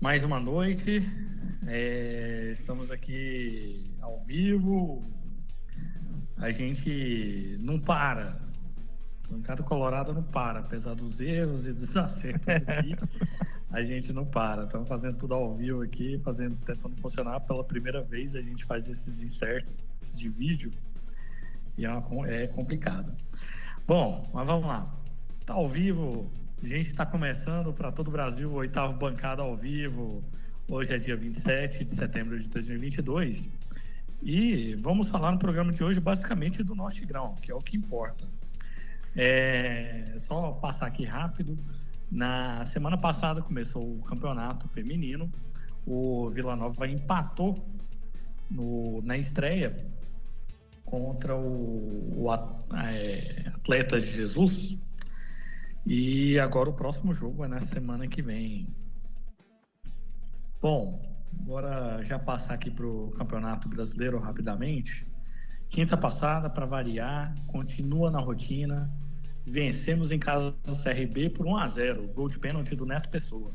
Mais uma noite, é, estamos aqui ao vivo. A gente não para. O Bancada Colorado não para, apesar dos erros e dos acertos aqui. a gente não para. Estamos fazendo tudo ao vivo aqui, fazendo, tentando funcionar. Pela primeira vez a gente faz esses inserts de vídeo e é, uma, é complicado. Bom, mas vamos lá. Está ao vivo, a gente está começando para todo o Brasil, o oitavo bancada ao vivo. Hoje é dia 27 de setembro de 2022. E vamos falar no programa de hoje basicamente do nosso Tigrão, que é o que importa. É só passar aqui rápido. Na semana passada começou o campeonato feminino. O Vila Nova empatou no, na estreia contra o, o é, Atletas Jesus. E agora o próximo jogo é na semana que vem. Bom, agora já passar aqui para o Campeonato Brasileiro rapidamente. Quinta passada, para variar, continua na rotina. Vencemos em casa do CRB por 1 a 0 gol de pênalti do Neto Pessoa.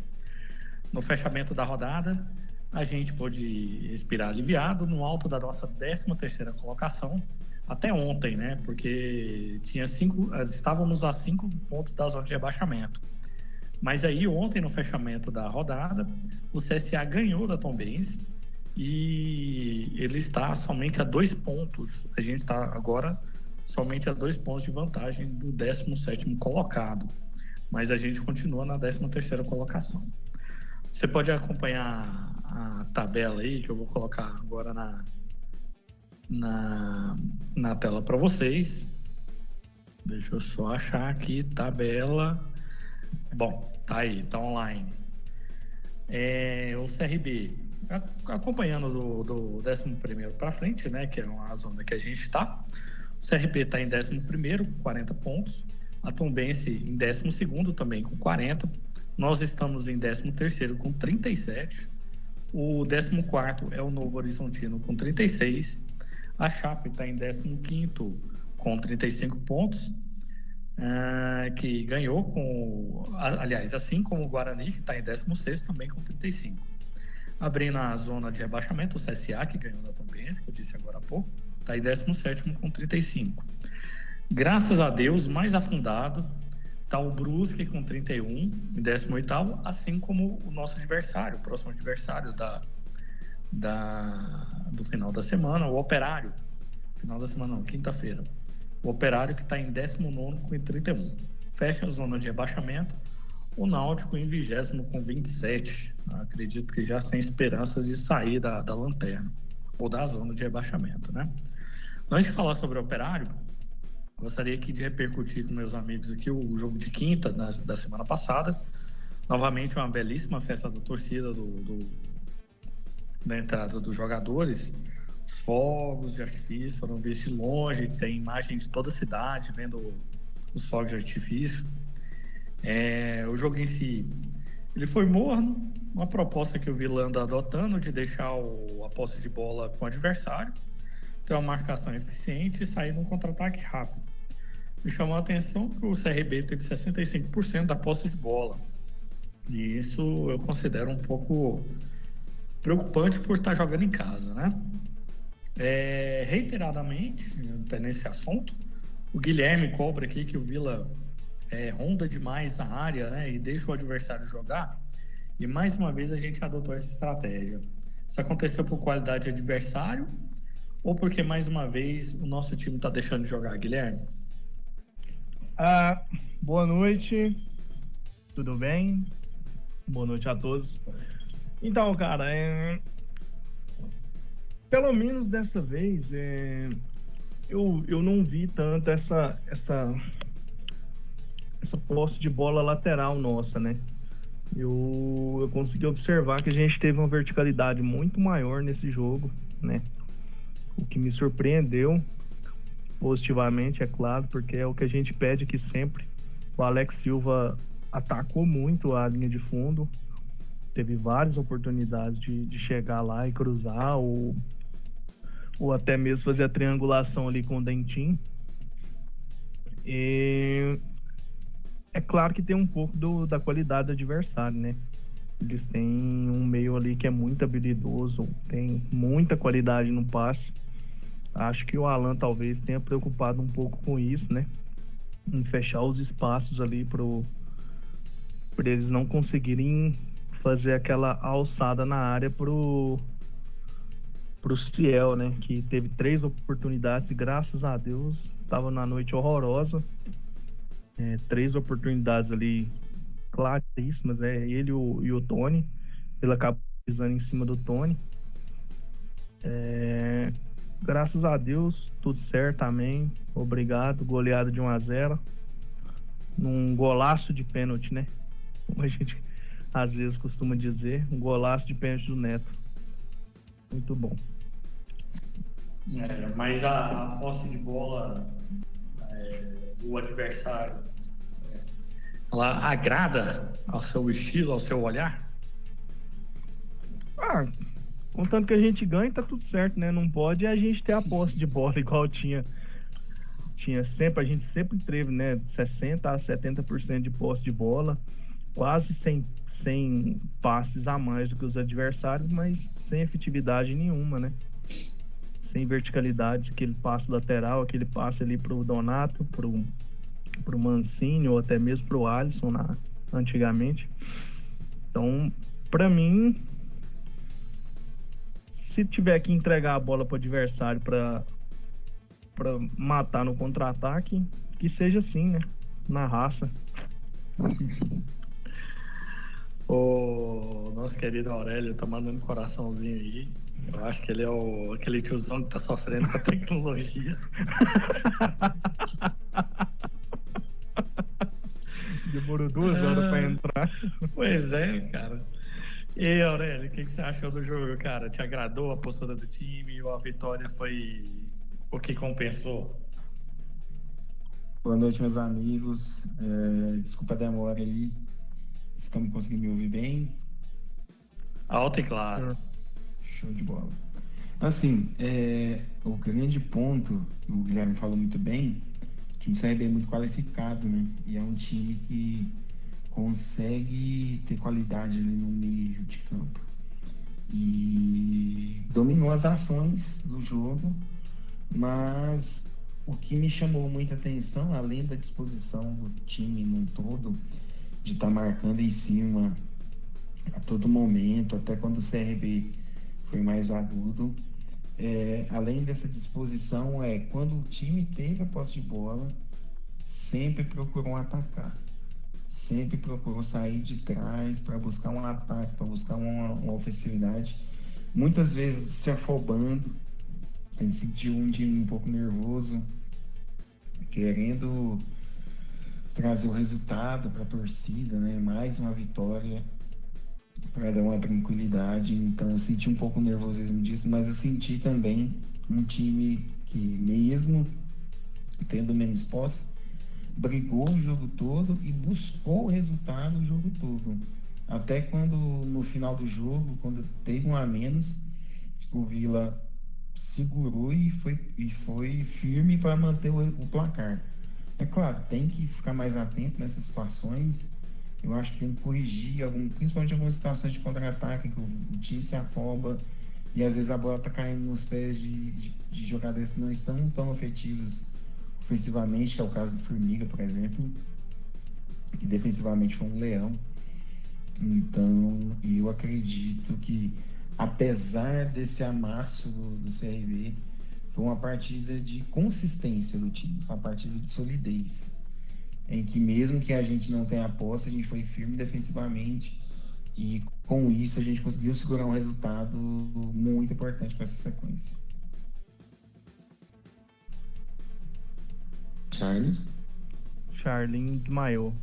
No fechamento da rodada, a gente pôde respirar aliviado no alto da nossa 13 terceira colocação, até ontem, né? Porque tinha cinco, estávamos a cinco pontos da zona de rebaixamento. Mas aí ontem no fechamento da rodada, o CSA ganhou da Tom Benz e ele está somente a dois pontos. A gente está agora somente a dois pontos de vantagem do 17 colocado. Mas a gente continua na 13 terceira colocação. Você pode acompanhar a tabela aí que eu vou colocar agora na, na, na tela para vocês. Deixa eu só achar aqui, tabela. Bom, tá aí, tá online. É, o CRB, acompanhando do, do 11 para frente, né, que é uma zona que a gente está. O CRB está em 11, 40 pontos. A Tombense em 12, também com 40. Nós estamos em 13, com 37. O 14 é o Novo Horizontino, com 36. A Chape está em 15 com 35 pontos, uh, que ganhou com, aliás, assim como o Guarani, que está em 16 também com 35. Abrindo a zona de rebaixamento, o CSA, que ganhou da Tombense, que eu disse agora há pouco, está em 17 com 35. Graças a Deus, mais afundado, está o Brusque com 31, em 18, assim como o nosso adversário, o próximo adversário da, da, do final da semana, o Operário. Final da semana não, quinta-feira. O Operário que está em 19 com 31. Fecha a zona de rebaixamento. O Náutico em 20 com 27. Acredito que já sem esperanças de sair da, da lanterna ou da zona de rebaixamento, né? Antes de falar sobre o Operário, gostaria aqui de repercutir com meus amigos aqui o jogo de quinta da, da semana passada. Novamente, uma belíssima festa da torcida do, do da entrada dos jogadores, os fogos de artifício foram vistos longe, tem imagem de toda a cidade vendo os fogos de artifício. É, o jogo em si, ele foi morno, uma proposta que o Vila anda adotando de deixar o, a posse de bola com o adversário, ter uma marcação eficiente e sair num contra-ataque rápido. Me chamou a atenção que o CRB teve 65% da posse de bola. E isso eu considero um pouco preocupante por estar jogando em casa, né? É, reiteradamente, até nesse assunto, o Guilherme cobra aqui que o Vila é, ronda demais a área né, e deixa o adversário jogar. E mais uma vez a gente adotou essa estratégia. Isso aconteceu por qualidade de adversário ou porque mais uma vez o nosso time está deixando de jogar, Guilherme? Ah, boa noite, tudo bem? Boa noite a todos. Então, cara, é... pelo menos dessa vez, é... eu, eu não vi tanto essa, essa, essa posse de bola lateral nossa, né? Eu, eu consegui observar que a gente teve uma verticalidade muito maior nesse jogo, né? O que me surpreendeu positivamente, é claro, porque é o que a gente pede aqui sempre. O Alex Silva atacou muito a linha de fundo, teve várias oportunidades de, de chegar lá e cruzar, ou, ou até mesmo fazer a triangulação ali com o Dentinho. E é claro que tem um pouco do, da qualidade do adversário, né? Eles têm um meio ali que é muito habilidoso, tem muita qualidade no passe. Acho que o Alan talvez tenha preocupado um pouco com isso, né? Em fechar os espaços ali para eles não conseguirem fazer aquela alçada na área pro pro Ciel, né? Que teve três oportunidades graças a Deus estava na noite horrorosa. É, três oportunidades ali claríssimas, é ele o, e o Tony. Ele acabou pisando em cima do Tony. É, graças a Deus, tudo certo, amém. Obrigado. Goleada de 1 a 0 Num golaço de pênalti, né? Como a gente às vezes costuma dizer. Um golaço de pênalti do Neto. Muito bom. É, mas a, a, posse de bola é, do adversário é, ela agrada ao seu estilo, ao seu olhar? Ah, Contanto que a gente ganha, tá tudo certo, né? Não pode a gente ter a posse de bola igual tinha. Tinha sempre, a gente sempre teve, né? 60% a 70% de posse de bola, quase sem, sem passes a mais do que os adversários, mas sem efetividade nenhuma, né? Sem verticalidade, aquele passe lateral, aquele passe ali pro Donato, pro, pro Mancini ou até mesmo pro Alisson na, antigamente. Então, para mim, se tiver que entregar a bola para o adversário para para matar no contra-ataque, que seja assim, né? Na raça. O nosso querido Aurélio tá mandando coraçãozinho aí. Eu acho que ele é o, aquele tiozão que tá sofrendo com a tecnologia. Demorou duas horas para entrar. Pois é, cara. E aí, Aurélio, o que, que, você achou do jogo, cara? Te agradou a postura do time ou a vitória foi o que compensou? Boa noite, meus amigos. É, desculpa a demora aí. Estamos conseguindo me ouvir bem? Alto e claro. Show de bola. Assim, é, o grande ponto, o Guilherme falou muito bem, o time do CRB é muito qualificado, né? E é um time que consegue ter qualidade ali no meio de campo. E dominou as ações do jogo, mas o que me chamou muita atenção, além da disposição do time num todo, de estar tá marcando em cima a todo momento, até quando o CRB foi mais agudo, é, além dessa disposição, é quando o time teve a posse de bola, sempre procurou atacar. Sempre procurou sair de trás para buscar um ataque, para buscar uma, uma, ofensividade, muitas vezes se afobando, a gente sentiu um dia um pouco nervoso, querendo trazer o resultado para a torcida, né? mais uma vitória para dar uma tranquilidade. Então eu senti um pouco nervosismo disso, mas eu senti também um time que mesmo tendo menos posse, brigou o jogo todo e buscou o resultado o jogo todo. Até quando no final do jogo, quando teve um a menos, o Vila segurou e foi, e foi firme para manter o, o, placar. É claro, tem que ficar mais atento nessas situações. Eu acho que tem que corrigir, algum, principalmente algumas situações de contra-ataque, que o, o, time se afoba e às vezes a bola está caindo nos pés de, de, de jogadores que não estão tão efetivos ofensivamente, que é o caso do Formiga, por exemplo, que defensivamente foi um leão. Então, eu acredito que, apesar desse amasso do, do CRB, foi uma partida de consistência do time, uma partida de solidez, em que mesmo que a gente não tenha posse, a gente foi firme defensivamente e com isso a gente conseguiu segurar um resultado muito importante para essa sequência. Charles? Charlin desmaiou.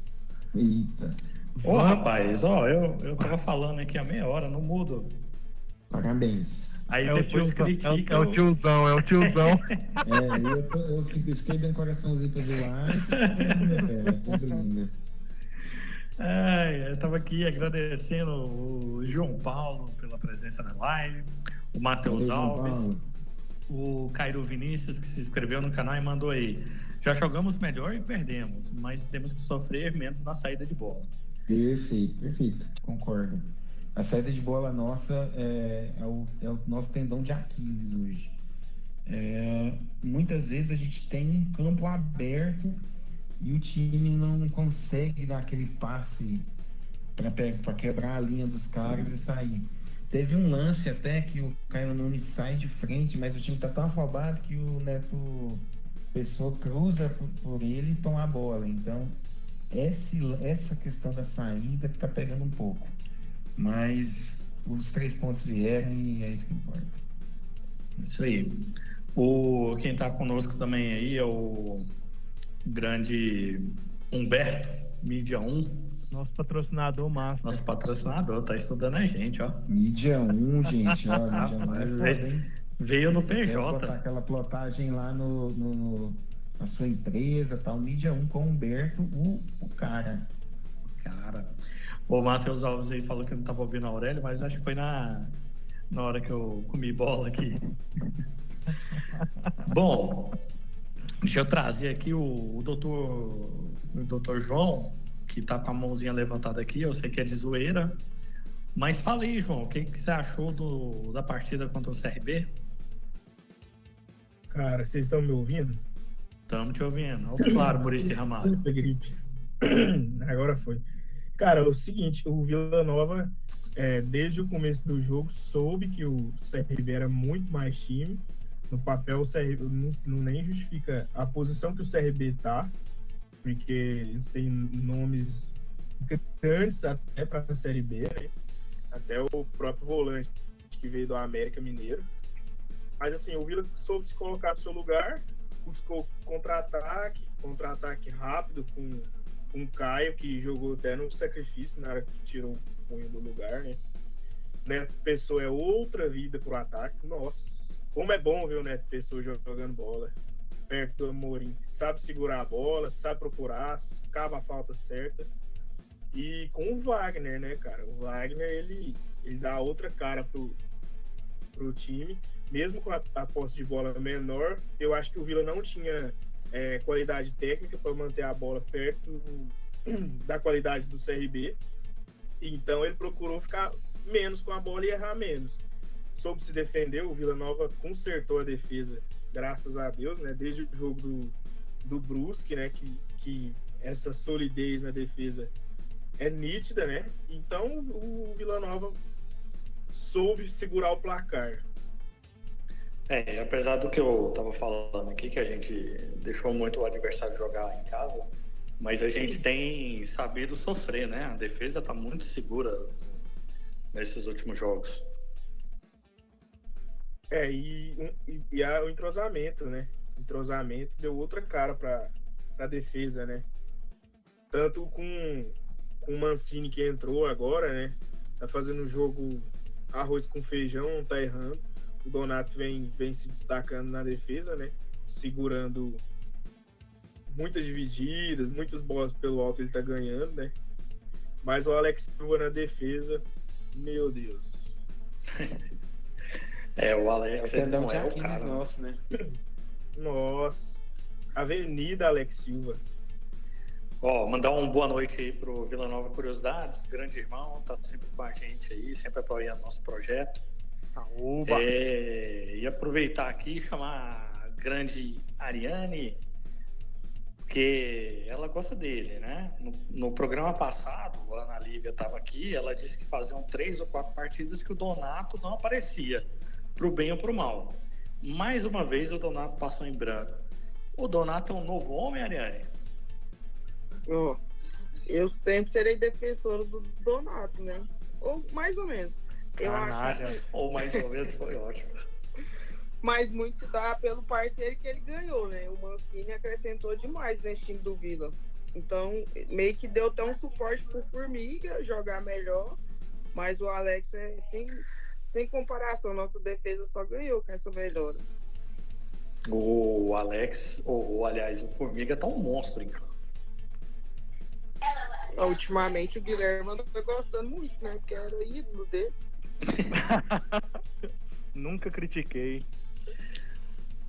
Eita. Ô, oh, rapaz, ó, eu, eu tava falando aqui há meia hora, não mudo. Parabéns. Aí é depois tiozão, critica. É, o tiozão, é o tiozão. é, eu, eu fiquei dando coraçãozinho pra zoar. É, coisa linda. É, eu tava aqui agradecendo o João Paulo pela presença na live, o Matheus Alves, o Cairo Vinícius, que se inscreveu no canal e mandou aí. Já jogamos melhor e perdemos, mas temos que sofrer menos na saída de bola. Perfeito, perfeito, concordo. A saída de bola nossa é, é, o, é o, nosso tendão de Aquiles hoje. É, muitas vezes a gente tem um campo aberto e o time não consegue dar aquele passe para quebrar a linha dos caras e sair. Teve um lance até que o Caio Nunes sai de frente, mas o time tá tão afobado que o Neto Pessoa cruza por, por ele e toma a bola. Então, esse, essa questão da saída que tá pegando um pouco. Mas os três pontos vieram e é isso que importa. Isso aí. O, quem está conosco também aí é o grande Humberto, mídia 1. Nosso patrocinador massa. Nosso patrocinador, tá estudando a gente, ó. Mídia 1, gente, ó. Mídia 1 é veio, veio no PJ. Botar aquela plotagem lá no, no, na sua empresa, tal. Mídia 1 com o Humberto, o, o cara. Cara. O Matheus Alves aí falou que não estava ouvindo a Aurélio, mas acho que foi na, na hora que eu comi bola aqui. Bom, deixa eu trazer aqui o, o doutor, o doutor João, que está com a mãozinha levantada aqui, eu sei que é de zoeira. Mas falei, João, o que, que você achou do, da partida contra o CRB? Cara, vocês estão me ouvindo? Estamos te ouvindo. Claro, Maurício Ramalho. Agora foi. Cara, é o seguinte, o Vila Nova, é, desde o começo do jogo, soube que o CRB era muito mais time. No papel, o CRB não, não nem justifica a posição que o CRB tá, porque eles têm nomes grandes até para a Série B, né? Até o próprio volante que veio do América Mineiro. Mas assim, o Vila soube se colocar no seu lugar, buscou contra-ataque, contra-ataque rápido com com o Caio, que jogou até no sacrifício na hora que tirou o punho do lugar, né? Neto Pessoa é outra vida pro ataque. Nossa, como é bom ver o Neto Pessoa jogando bola perto do Amorim. Sabe segurar a bola, sabe procurar, cava a falta certa. E com o Wagner, né, cara? O Wagner, ele, ele dá outra cara pro, pro time. Mesmo com a, a posse de bola menor, eu acho que o Vila não tinha é, qualidade técnica para manter a bola perto da qualidade do CRB. Então ele procurou ficar menos com a bola e errar menos. Soube se defender, o Vila Nova consertou a defesa, graças a Deus, né? Desde o jogo do, do Brusque, né? Que, que essa solidez na defesa é nítida, né? Então o Vila Nova soube segurar o placar. É, apesar do que eu tava falando aqui, que a gente deixou muito o adversário jogar em casa, mas a gente tem sabido sofrer, né? A defesa tá muito segura nesses últimos jogos. É, e, e, e o entrosamento, né? O entrosamento deu outra cara para a defesa, né? Tanto com, com o Mancini que entrou agora, né? Tá fazendo um jogo arroz com feijão, não tá errando o Donato vem, vem se destacando na defesa, né? Segurando muitas divididas, muitas bolas pelo alto ele tá ganhando, né? Mas o Alex Silva na defesa, meu Deus. é, o Alex é, não é o cara. Nosso, né? Nossa. Avenida Alex Silva. Ó, mandar uma boa noite aí pro Vila Nova Curiosidades, grande irmão, tá sempre com a gente aí, sempre apoiando nosso projeto. É, e aproveitar aqui e chamar a grande Ariane, porque ela gosta dele, né? No, no programa passado, a Ana Lívia estava aqui, ela disse que faziam três ou quatro partidas que o Donato não aparecia, pro bem ou pro mal. Mais uma vez o Donato passou em branco. O Donato é um novo homem, Ariane? Oh, eu sempre serei defensor do Donato, né? Ou mais ou menos. Eu acho que... ou mais ou menos foi ótimo. Mas muito se dá pelo parceiro que ele ganhou, né? O Mancini acrescentou demais nesse time do Vila. Então, meio que deu até um suporte pro Formiga jogar melhor. Mas o Alex é sem, sem comparação. Nossa defesa só ganhou com essa melhora. O Alex, ou, aliás, o Formiga tá um monstro hein? Ultimamente o Guilherme anda gostando muito, né? Porque era ídolo dele. Nunca critiquei.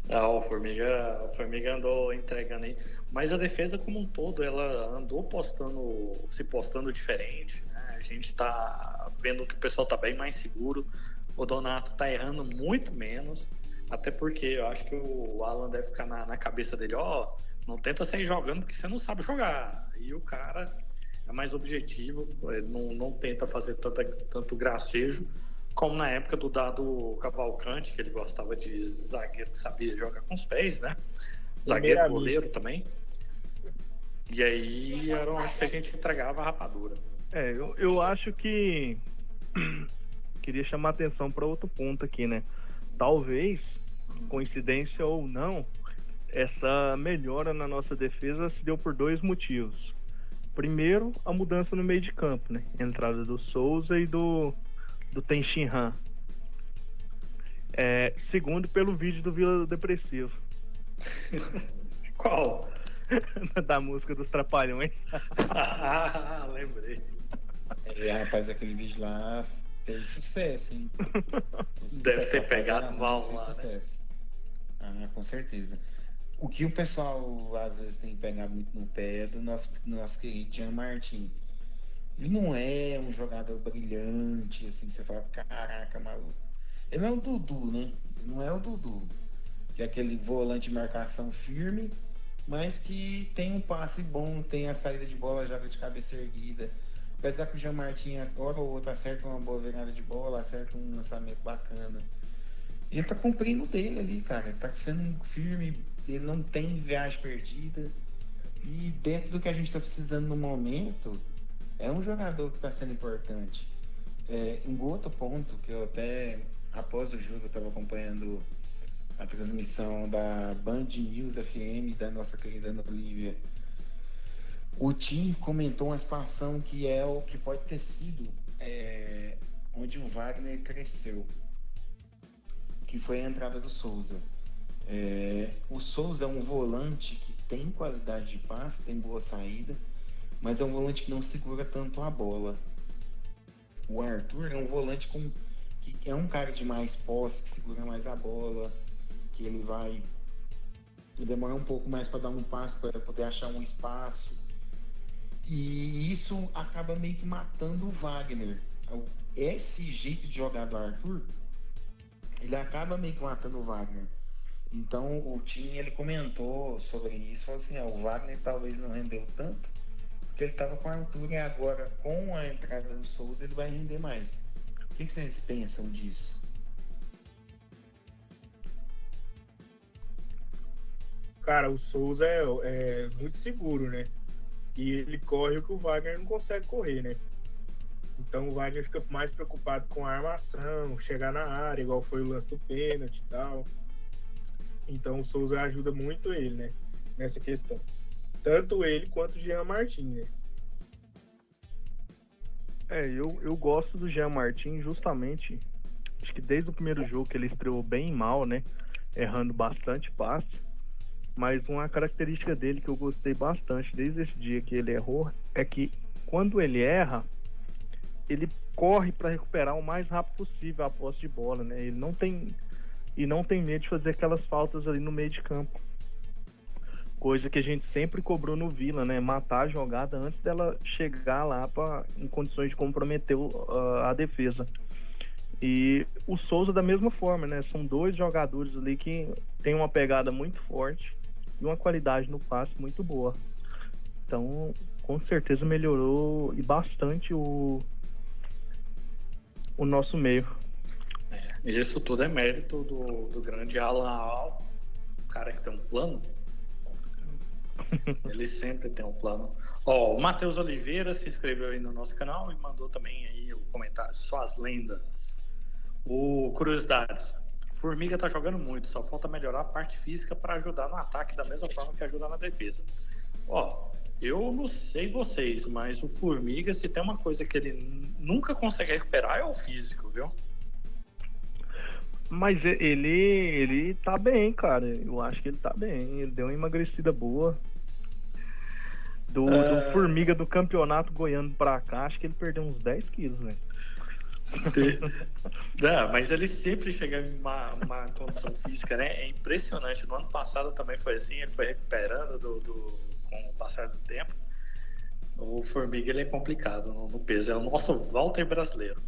Ah, o Formiga, o Formiga andou entregando aí. Mas a defesa como um todo, ela andou postando, se postando diferente. Né? gente tá vendo que o pessoal tá bem mais seguro. O Donato tá errando muito menos. Até porque eu acho que o Alan deve ficar na, na cabeça dele, ó, oh, não tenta sair jogando porque você não sabe jogar. E o cara é mais objetivo, não, não tenta fazer tanta, tanto gracejo como na época do dado Cavalcante, que ele gostava de zagueiro que sabia jogar com os pés, né? Zagueiro, goleiro também. E aí era onde que a gente entregava a rapadura. É, eu, eu acho que queria chamar atenção para outro ponto aqui, né? Talvez, coincidência ou não, essa melhora na nossa defesa se deu por dois motivos. Primeiro, a mudança no meio de campo, né? entrada do Souza e do, do Tenshin Han. É, segundo, pelo vídeo do Vila Depressivo. Qual? da música dos Trapalhões. ah, lembrei. É, rapaz, aquele vídeo lá fez sucesso, hein? Fez sucesso. Deve ter pegado mal fez lá. Né? Sucesso. Né? Ah, com certeza. O que o pessoal às vezes tem pegado muito no pé é do nosso, nosso querido Jean Martin. Ele não é um jogador brilhante, assim, você fala, caraca, maluco. Ele é o Dudu, né? Não é o Dudu. Que é aquele volante de marcação firme, mas que tem um passe bom, tem a saída de bola, joga de cabeça erguida. Apesar que o Jean Martin agora ou outro acerta uma boa virada de bola, acerta um lançamento bacana. Ele tá cumprindo dele ali, cara. Ele tá sendo firme, ele não tem viagem perdida. E dentro do que a gente está precisando no momento, é um jogador que está sendo importante. É, um outro ponto que eu até, após o jogo, eu estava acompanhando a transmissão da Band News FM da nossa querida Ana Olivia. O Tim comentou uma situação que é o que pode ter sido é, onde o Wagner cresceu, que foi a entrada do Souza. É, o Souza é um volante que tem qualidade de passe, tem boa saída, mas é um volante que não segura tanto a bola. O Arthur é um volante com, que é um cara de mais posse, que segura mais a bola, que ele vai demorar um pouco mais para dar um passo, para poder achar um espaço. E isso acaba meio que matando o Wagner. Esse jeito de jogar do Arthur, ele acaba meio que matando o Wagner. Então o time ele comentou sobre isso, falou assim, ah, o Wagner talvez não rendeu tanto, porque ele estava com a altura e agora com a entrada do Souza ele vai render mais. O que, que vocês pensam disso? Cara, o Souza é, é muito seguro, né? E ele corre o que o Wagner não consegue correr, né? Então o Wagner fica mais preocupado com a armação, chegar na área, igual foi o lance do pênalti e tal. Então o Souza ajuda muito ele, né? Nessa questão. Tanto ele quanto o Jean Martin, né? É, eu, eu gosto do Jean Martin justamente. Acho que desde o primeiro jogo que ele estreou bem mal, né? Errando bastante passe. Mas uma característica dele que eu gostei bastante desde esse dia que ele errou é que quando ele erra, ele corre para recuperar o mais rápido possível a posse de bola, né? Ele não tem e não tem medo de fazer aquelas faltas ali no meio de campo. Coisa que a gente sempre cobrou no Vila, né? Matar a jogada antes dela chegar lá pra, em condições de comprometer uh, a defesa. E o Souza da mesma forma, né? São dois jogadores ali que têm uma pegada muito forte e uma qualidade no passe muito boa. Então, com certeza melhorou e bastante o, o nosso meio. Isso tudo é mérito do, do grande Alan Al, o cara que tem um plano. Ele sempre tem um plano. Ó, o Matheus Oliveira se inscreveu aí no nosso canal e mandou também aí o comentário. Só as lendas. O Curiosidades. Formiga tá jogando muito, só falta melhorar a parte física para ajudar no ataque da mesma forma que ajuda na defesa. Ó, eu não sei vocês, mas o Formiga, se tem uma coisa que ele nunca consegue recuperar, é o físico, viu? Mas ele, ele tá bem, cara. Eu acho que ele tá bem. Ele deu uma emagrecida boa. Do, do é. Formiga do campeonato goiano pra cá, acho que ele perdeu uns 10 quilos, né? Não, mas ele sempre chega em uma, uma, condição física, né? É impressionante. No ano passado também foi assim, ele foi recuperando do, do, com o passar do tempo. O Formiga ele é complicado no, no peso. É o nosso Walter brasileiro.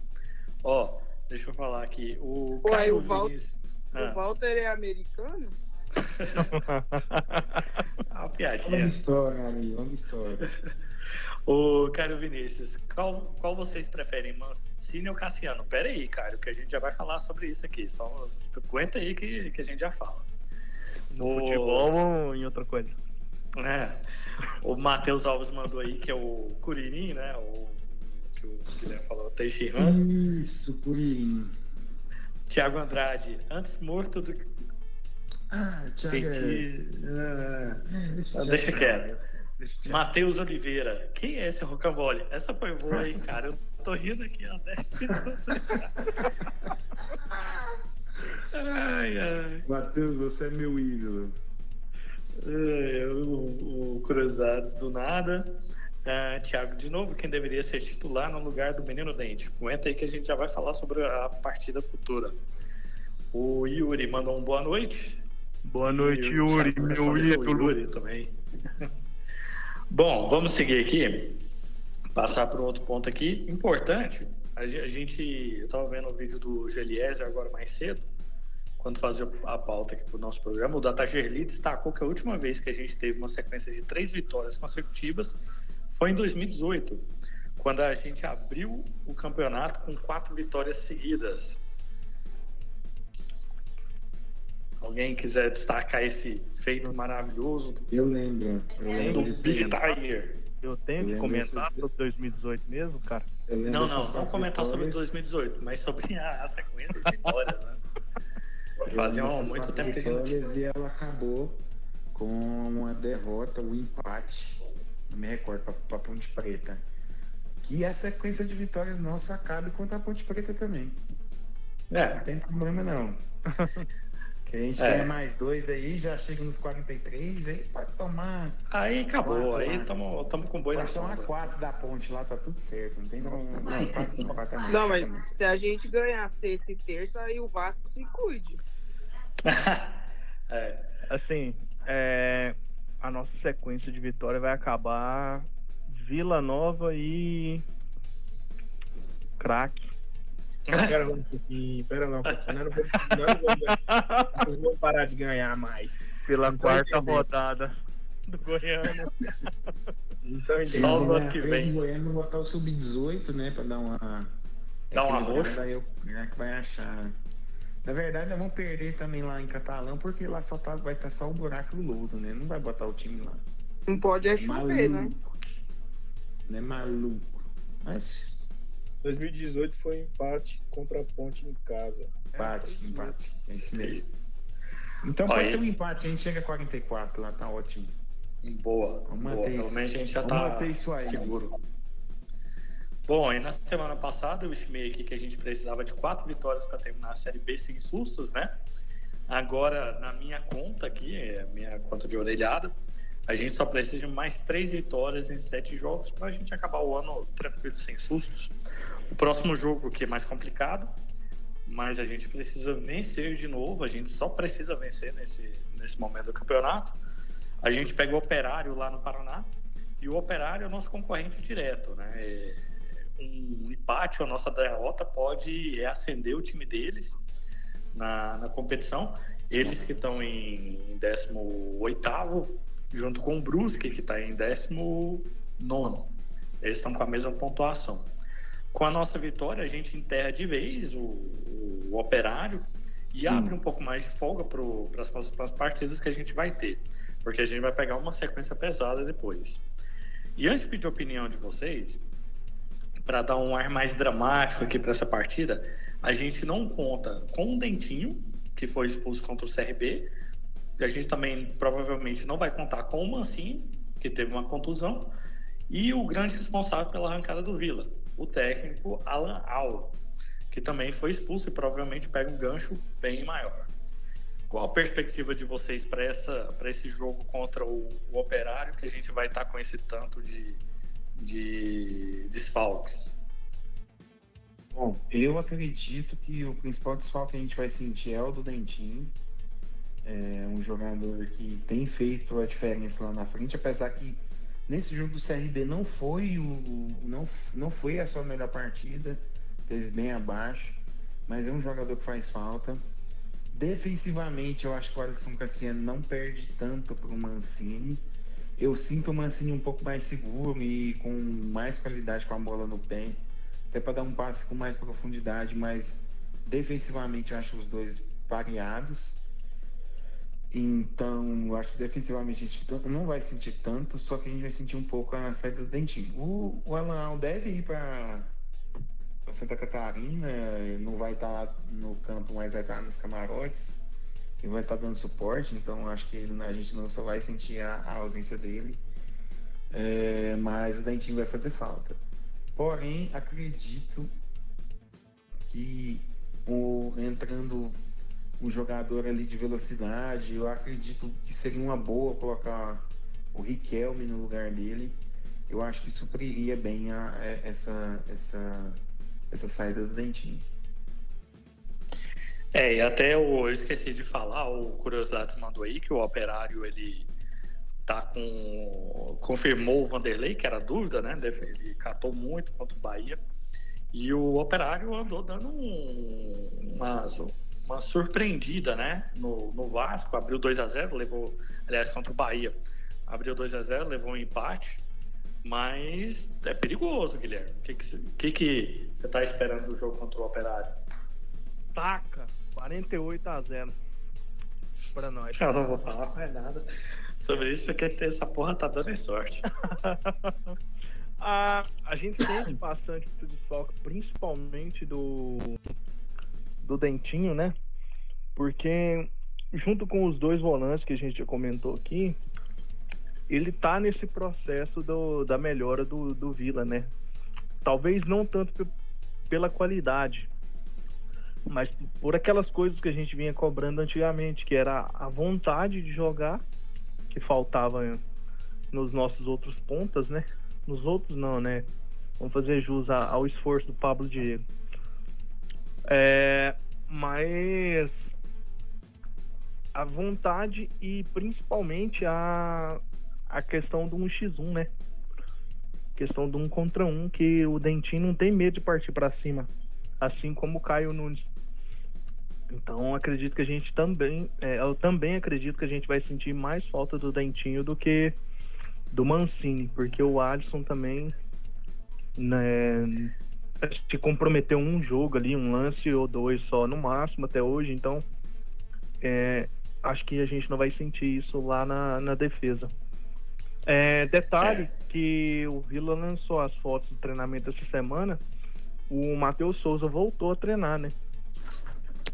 Ó, deixa eu falar aqui. O, Pô, aí Caio o Val- Vinícius- O Ah, Walter é americano? uma Longa piadinha. história, ali, longa história. Ô, Cário Vinícius, qual, qual vocês preferem, Mancini ou Cassiano? Pera aí, Cário, que a gente já vai falar sobre isso aqui. Só aguenta aí que, que a gente já fala. No Ô, futebol ou em outra coisa? É, o Matheus Alves mandou aí, que é o Curirim, né? O que o Guilherme falou, o Teixeira. Isso, Purinho. Tiago Andrade, antes morto do que Ah, Thiago. é- Petit. Ah. É, deixa, Deixa quieto. Matheus Oliveira, quem é esse Rocambole? Essa foi boa aí, cara. Eu tô rindo aqui há 10 minutos. Ai, ai. Matheus, você é meu ídolo. Ai, o, o Curiosidades do nada. Ah, Thiago, de novo, quem deveria ser titular no lugar do Menino Dente? Comenta aí que a gente já vai falar sobre a partida futura. O Yuri mandou um boa noite. Boa noite, Yuri, Thiago meu ídolo. Yuri também. Bom, vamos seguir aqui. Passar para um outro ponto aqui. Importante, a ge- a gente. Eu estava vendo o vídeo do Geliezer agora mais cedo, quando fazia a pauta aqui para o nosso programa. O Data Gerli destacou que a última vez que a gente teve uma sequência de três vitórias consecutivas foi em 2018, quando a gente abriu o campeonato com quatro vitórias seguidas. Alguém quiser destacar esse feito maravilhoso do, Eu lembro. Eu lembro do Big. Tiger? Eu tenho que comentar sobre 2018 mesmo, cara? Eu lembro Não, não, não comentar sobre vitórias. 2018, mas sobre a, a sequência de vitórias, né? Fazia um- muito tempo que a gente. E ela acabou com uma derrota, um empate. Não me recordo, pra, pra Ponte Preta. Que a sequência de vitórias nossa acabe contra a Ponte Preta também. Não É, tem problema não. Que a gente É. ganha mais dois aí, já chega nos 43, aí pode tomar. aí acabou, Quatro aí estamos com boi na Pode tomar sombra. quatro da ponte lá, tá tudo certo. Não tem problema. Não, quatro, não, quatro é Não, quatro mas muito. se a gente ganhar sexta e terça, aí o Vasco se cuide. é, Assim, é, a nossa sequência de vitória vai acabar Vila Nova e craque. Pera lá um pouquinho, pera lá um pouquinho. Não nós não vamos parar de ganhar mais. Pela quarta rodada do Goiânia. Então, Só no Tem ano que três vem. em Goiânia botar o sub-18, né? Pra dar uma. Dá um equilibrada, arroxo. Aí o que vai achar. Na verdade, nós vamos perder também lá em Catalão, porque lá só tá, vai estar só o buraco e o lodo, né? Não vai botar o time lá. Não pode é chover, né? Maluco. Não é maluco. Mas 2018 foi empate contra a Ponte em casa. empate, empate. É isso mesmo. Então Olha pode ser um empate, a gente chega a 44 lá, tá ótimo. boa, Vamos boa. manter Pelo isso. menos a gente já Vamos tá manter isso aí. seguro. Bom, e na semana passada eu estimei aqui que a gente precisava de quatro vitórias para terminar a Série B sem sustos, né? Agora, na minha conta aqui, é minha conta de orelhada, a gente só precisa de mais três vitórias em sete jogos para a gente acabar o ano tranquilo, sem sustos. O próximo jogo, que é mais complicado, mas a gente precisa vencer de novo, a gente só precisa vencer nesse, nesse momento do campeonato. A gente pega o Operário lá no Paraná, e o Operário é o nosso concorrente direto, né? É, Um empate ou nossa derrota pode reacender o time deles na, na competição. Eles que estão em 18 junto com o Brusque, que está em 19 Eles estão com a mesma pontuação. Com a nossa vitória, a gente enterra de vez o, o operário e abre um pouco mais de folga para as próximas partidas que a gente vai ter, porque a gente vai pegar uma sequência pesada depois. E antes de pedir a opinião de vocês, para dar um ar mais dramático aqui para essa partida, a gente não conta com o Dentinho, que foi expulso contra o CRB. A gente também provavelmente não vai contar com o Mancini, que teve uma contusão, e o grande responsável pela arrancada do Vila, o técnico Alan Al, que também foi expulso e provavelmente pega um gancho bem maior. Qual a perspectiva de vocês para esse jogo contra o, o Operário, que a gente vai estar com esse tanto de, de desfalques? Bom, eu acredito que o principal desfalque que a gente vai sentir é o do Dentinho. É um jogador que tem feito a diferença lá na frente, apesar que Nesse jogo do CRB não foi o não, não foi a sua melhor partida, teve bem abaixo, mas é um jogador que faz falta. Defensivamente, eu acho que o Alisson Cassiano não perde tanto para o Mancini. Eu sinto o Mancini um pouco mais seguro e com mais qualidade com a bola no pé, até para dar um passe com mais profundidade, mas defensivamente eu acho os dois pareados. Então, eu acho que defensivamente a gente não vai sentir tanto, só que a gente vai sentir um pouco a saída do Dentinho. O, o Alan deve ir para Santa Catarina, não vai estar tá no campo, mas vai estar tá nos camarotes e vai estar tá dando suporte, então acho que a gente não só vai sentir a, a ausência dele, é, mas o Dentinho vai fazer falta. Porém, acredito que o, entrando um jogador ali de velocidade. Eu acredito que seria uma boa colocar o Riquelme no lugar dele. Eu acho que supriria bem a, a, é, essa, essa, essa saída do Dentinho. É, e até eu, eu esqueci de falar, o Curiosidade mandou aí que o Operário ele tá com confirmou o Vanderlei, que era dúvida, né? Ele catou muito contra o Bahia. E o Operário andou dando um, umas, uma surpreendida, né? No, no Vasco, abriu 2 a 0 levou, aliás, contra o Bahia, abriu 2 a 0 levou um empate, mas é perigoso, Guilherme. O que, que, que, você está esperando do jogo contra o Operário? Taca, 48 a 0 para nós. Eu não vou falar mais nada sobre isso, porque essa porra tá dando sorte. a, a gente sente bastante o desfalque, principalmente do do Dentinho, né? Porque junto com os dois volantes que a gente já comentou aqui, ele tá nesse processo do, da melhora do, do Vila, né? Talvez não tanto pela qualidade, mas por aquelas coisas que a gente vinha cobrando antigamente, que era a vontade de jogar, que faltava nos nossos outros pontas, né? Nos outros não, né? Vamos fazer jus ao esforço do Pablo Diego. É, mas a vontade e principalmente a, a questão do 1x1, né? Questão do 1 contra 1, que o Dentinho não tem medo de partir para cima, assim como o Caio Nunes. Então acredito que a gente também, é, eu também acredito que a gente vai sentir mais falta do Dentinho do que do Mancini, porque o Alisson também né, que comprometeu um jogo ali, um lance ou dois só no máximo até hoje, então é, acho que a gente não vai sentir isso lá na, na defesa. É, detalhe é. que o Vila lançou as fotos do treinamento essa semana, o Matheus Souza voltou a treinar, né?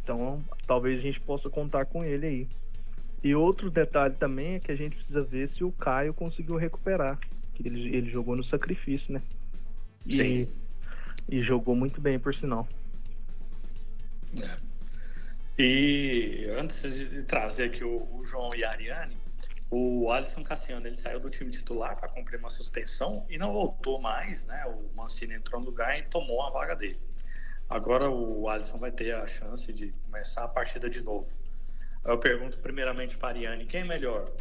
Então talvez a gente possa contar com ele aí. E outro detalhe também é que a gente precisa ver se o Caio conseguiu recuperar. Que ele, ele jogou no sacrifício, né? E Sim. E jogou muito bem, por sinal. É. E antes de trazer aqui o, o, João e a Ariane, o Alisson Cassiano ele saiu do time titular para cumprir uma suspensão e não voltou mais, né? O Mancini entrou no lugar e tomou a vaga dele. Agora o Alisson vai ter a chance de começar a partida de novo. Eu pergunto primeiramente para a Ariane, quem é melhor?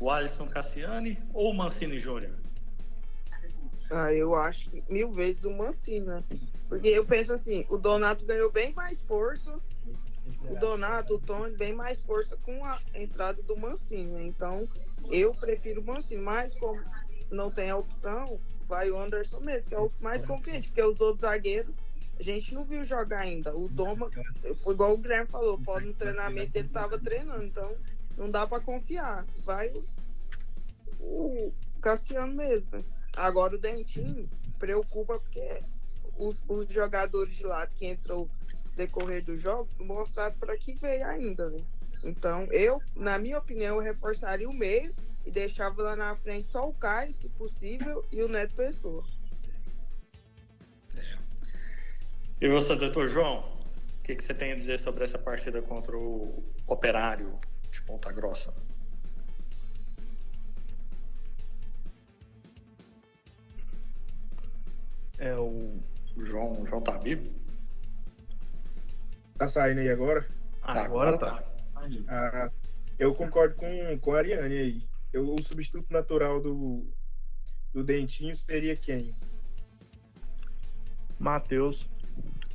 O Alisson Cassiani ou o Mancini Júnior? Ah, eu acho mil vezes o Mancini, né? Porque eu penso assim, o Donato ganhou bem mais força. O Donato, o Tony, bem mais força com a entrada do Mancini. Né? Então, eu prefiro o Mancini. Mas como não tem a opção, vai o Anderson mesmo, que é o mais confiante, porque os outros zagueiros a gente não viu jogar ainda. O Doma, igual o Guilherme falou, pode no treinamento ele tava treinando, então não dá para confiar. Vai o Cassiano mesmo, né? Agora o Dentinho preocupa porque os, os jogadores de lado que entram no decorrer dos jogos mostraram para que veio ainda, né? Então, eu, na minha opinião, eu reforçaria o meio e deixava lá na frente só o Caio, se possível, e o Neto Pessoa. E você, doutor João, o que, que você tem a dizer sobre essa partida contra o Operário de Ponta Grossa? É o. O João, o João tá vivo? Tá saindo aí agora? Ah, agora, agora tá. tá. Ah, eu concordo com, com a Ariane aí. Eu, o substituto natural do, do Dentinho seria quem? Matheus.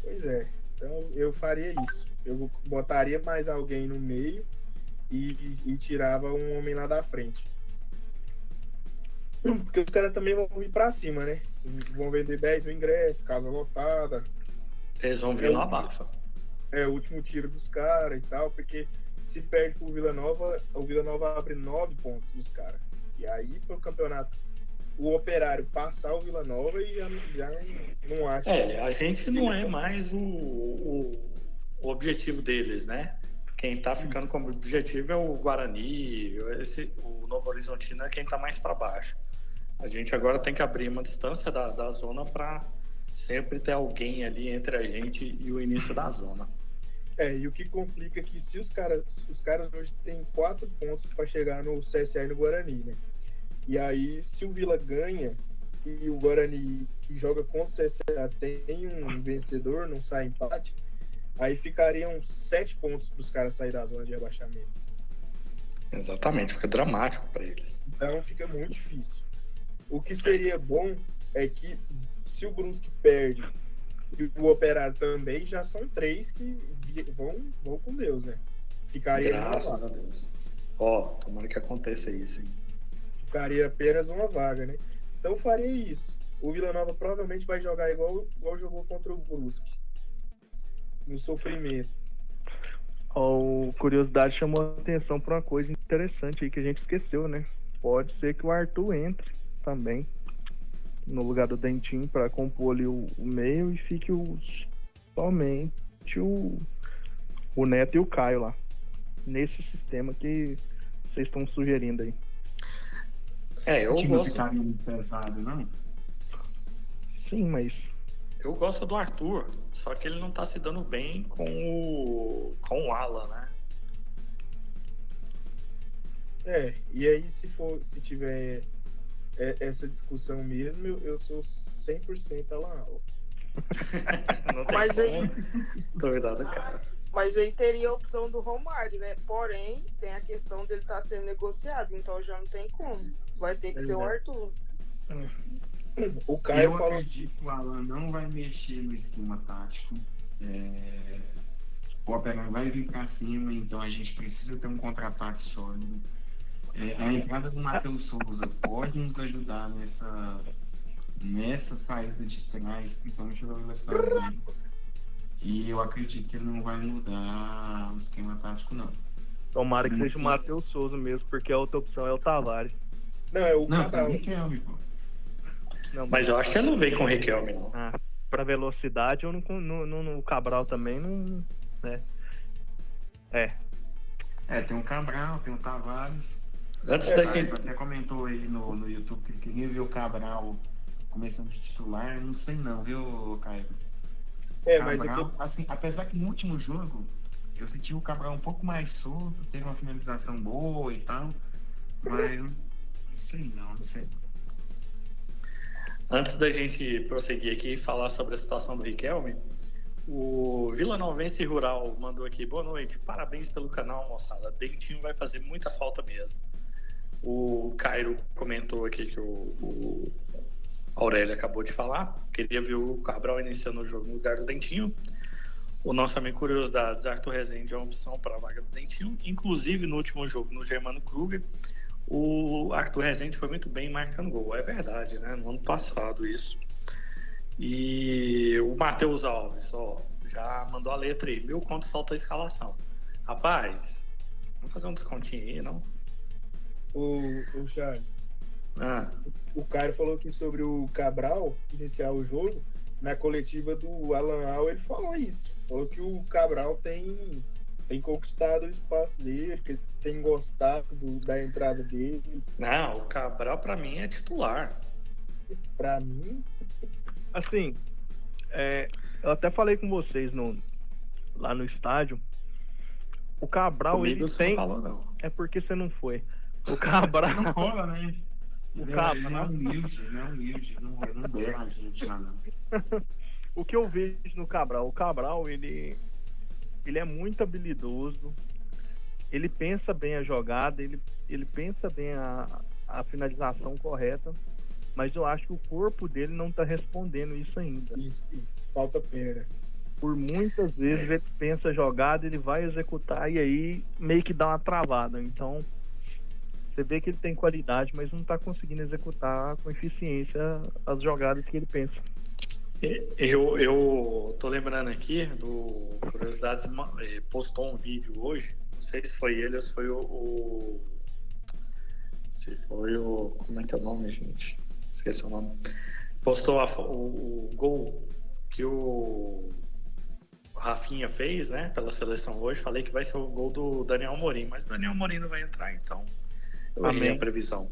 Pois é. Então eu faria isso. Eu botaria mais alguém no meio e, e tirava um homem lá da frente. Porque os caras também vão vir pra cima, né? Vão vender 10 mil ingressos, casa lotada. Eles vão vir É, no abafa. É o último tiro dos caras e tal, porque se perde pro Vila Nova, o Vila Nova abre 9 pontos dos caras. E aí pro campeonato, o operário passar o Vila Nova e já, já não acha. É, a gente não é mais o, o, o objetivo deles, né? Quem tá ficando Isso. como objetivo é o Guarani, esse, o Novo Horizontino é quem tá mais para baixo. A gente agora tem que abrir uma distância da, da zona para sempre ter alguém ali entre a gente e o início da zona. É, e o que complica é que se os caras, os caras hoje têm quatro pontos para chegar no CSA e no Guarani, né? E aí, se o Vila ganha e o Guarani que joga contra o CSA tem um vencedor, não sai empate, aí ficariam sete pontos para os caras sair da zona de rebaixamento. Exatamente, fica dramático para eles. Então fica muito difícil. O que seria bom é que se o Brusque perde e o Operário também, já são três que vão, vão com Deus, né? Ficaria, Graças a Deus. Ó, tomara que aconteça isso, hein? Ficaria apenas uma vaga, né? Então faria isso. O Vila Nova provavelmente vai jogar igual, igual jogou contra o Brusque. No sofrimento. Ó, o Curiosidade chamou a atenção para uma coisa interessante aí que a gente esqueceu, né? Pode ser que o Arthur entre também no lugar do Dentinho para compor ali o, o meio e fique o, somente o, o Neto e o Caio lá. Nesse sistema que vocês estão sugerindo aí. É, eu o time gosto, ficaria muito pesado, não? Sim, mas eu gosto do Arthur, só que ele não tá se dando bem com o com o Alan, né? É, e aí se for, se tiver é, essa discussão mesmo, eu, eu sou 100% Alan Não tem Mas aí- como duvidar do cara. Mas aí teria a opção do Romário, né? Porém, tem a questão dele estar sendo negociado, então já não tem como. Vai ter que ser o Arthur. O Caio eu falou acredito que o Alan não vai mexer no esquema tático. É, O Operário vai vir para cima, então a gente precisa ter um contra-ataque sólido. É, a entrada do Matheus Souza pode nos ajudar nessa, nessa saída de trás, principalmente pela velocidade. E eu acredito que ele não vai mudar o esquema tático, não. tomara que seja o Matheus Souza mesmo, porque a outra opção é o Tavares. Não, é o Não, Cabral. é, pô. Não, Mas eu acho que ele não vem com o Riquelme, não. Ah, pra velocidade, eu não, no, no, no Cabral também não. Né? É, É, tem o Cabral, tem o Tavares. Antes É, da gente. até comentou aí no, no YouTube que queria ver o Cabral começando de titular. Não sei não, viu, Caio? É, mas Cabral, eu- assim, apesar que no último jogo eu senti o Cabral um pouco mais solto, teve uma finalização boa e tal, mas sei não, não sei. Antes da gente prosseguir aqui e falar sobre a situação do Riquelme, o Vila Novense Rural mandou aqui, boa noite, parabéns pelo canal, moçada. Dentinho vai fazer muita falta mesmo. O Cairo comentou aqui que o, o Aurélio acabou de falar, queria ver o Cabral iniciando o jogo no lugar do Dentinho. O nosso amigo Curiosidades, Arthur Rezende é uma opção para a vaga do Dentinho. Inclusive, no último jogo, no Germano Kruger, o Arthur Rezende foi muito bem marcando gol. É verdade, né? No ano passado, isso. E o Matheus Alves, ó, já mandou a letra aí. Mil conto solta a escalação. Rapaz, vamos fazer um descontinho aí, não? o, o Charles, Ah, o Caio falou que sobre o Cabral iniciar o jogo, na coletiva do Alan Al, ele falou isso. Falou que o Cabral tem, tem conquistado o espaço dele, que ele tem gostado do- da entrada dele. não, o Cabral pra mim é titular. Pra mim, assim, é, eu até falei com vocês no, lá no estádio. O Cabral, Comigo ele tem. não falou, não. É porque você não foi. O Cabral. Não cola, né? O é- Cabral. ele é humilde, ele é humilde, não, não berra a gente lá não. o que eu vejo no Cabral? O Cabral, ele, ele é muito habilidoso. Ele pensa bem a jogada, ele, ele pensa bem a, a finalização correta. mas eu acho que o corpo dele não tá respondendo isso ainda. Isso, falta perna. Por muitas vezes ele pensa a jogada, ele vai executar e aí meio que dá uma travada. Então, você vê que ele tem qualidade, mas não tá conseguindo executar com eficiência as jogadas que ele pensa. Eu, eu tô lembrando aqui do Curiosidades eh, postou um vídeo hoje. Não sei se foi ele ou se foi o, o se foi o. Como é que é o nome, gente? Esqueci o nome. Postou a, o, o, gol que o Rafinha fez, né, pela seleção hoje. Falei que vai ser o gol do Daniel Morim, mas o Daniel Morim não vai entrar, então eu errei a previsão.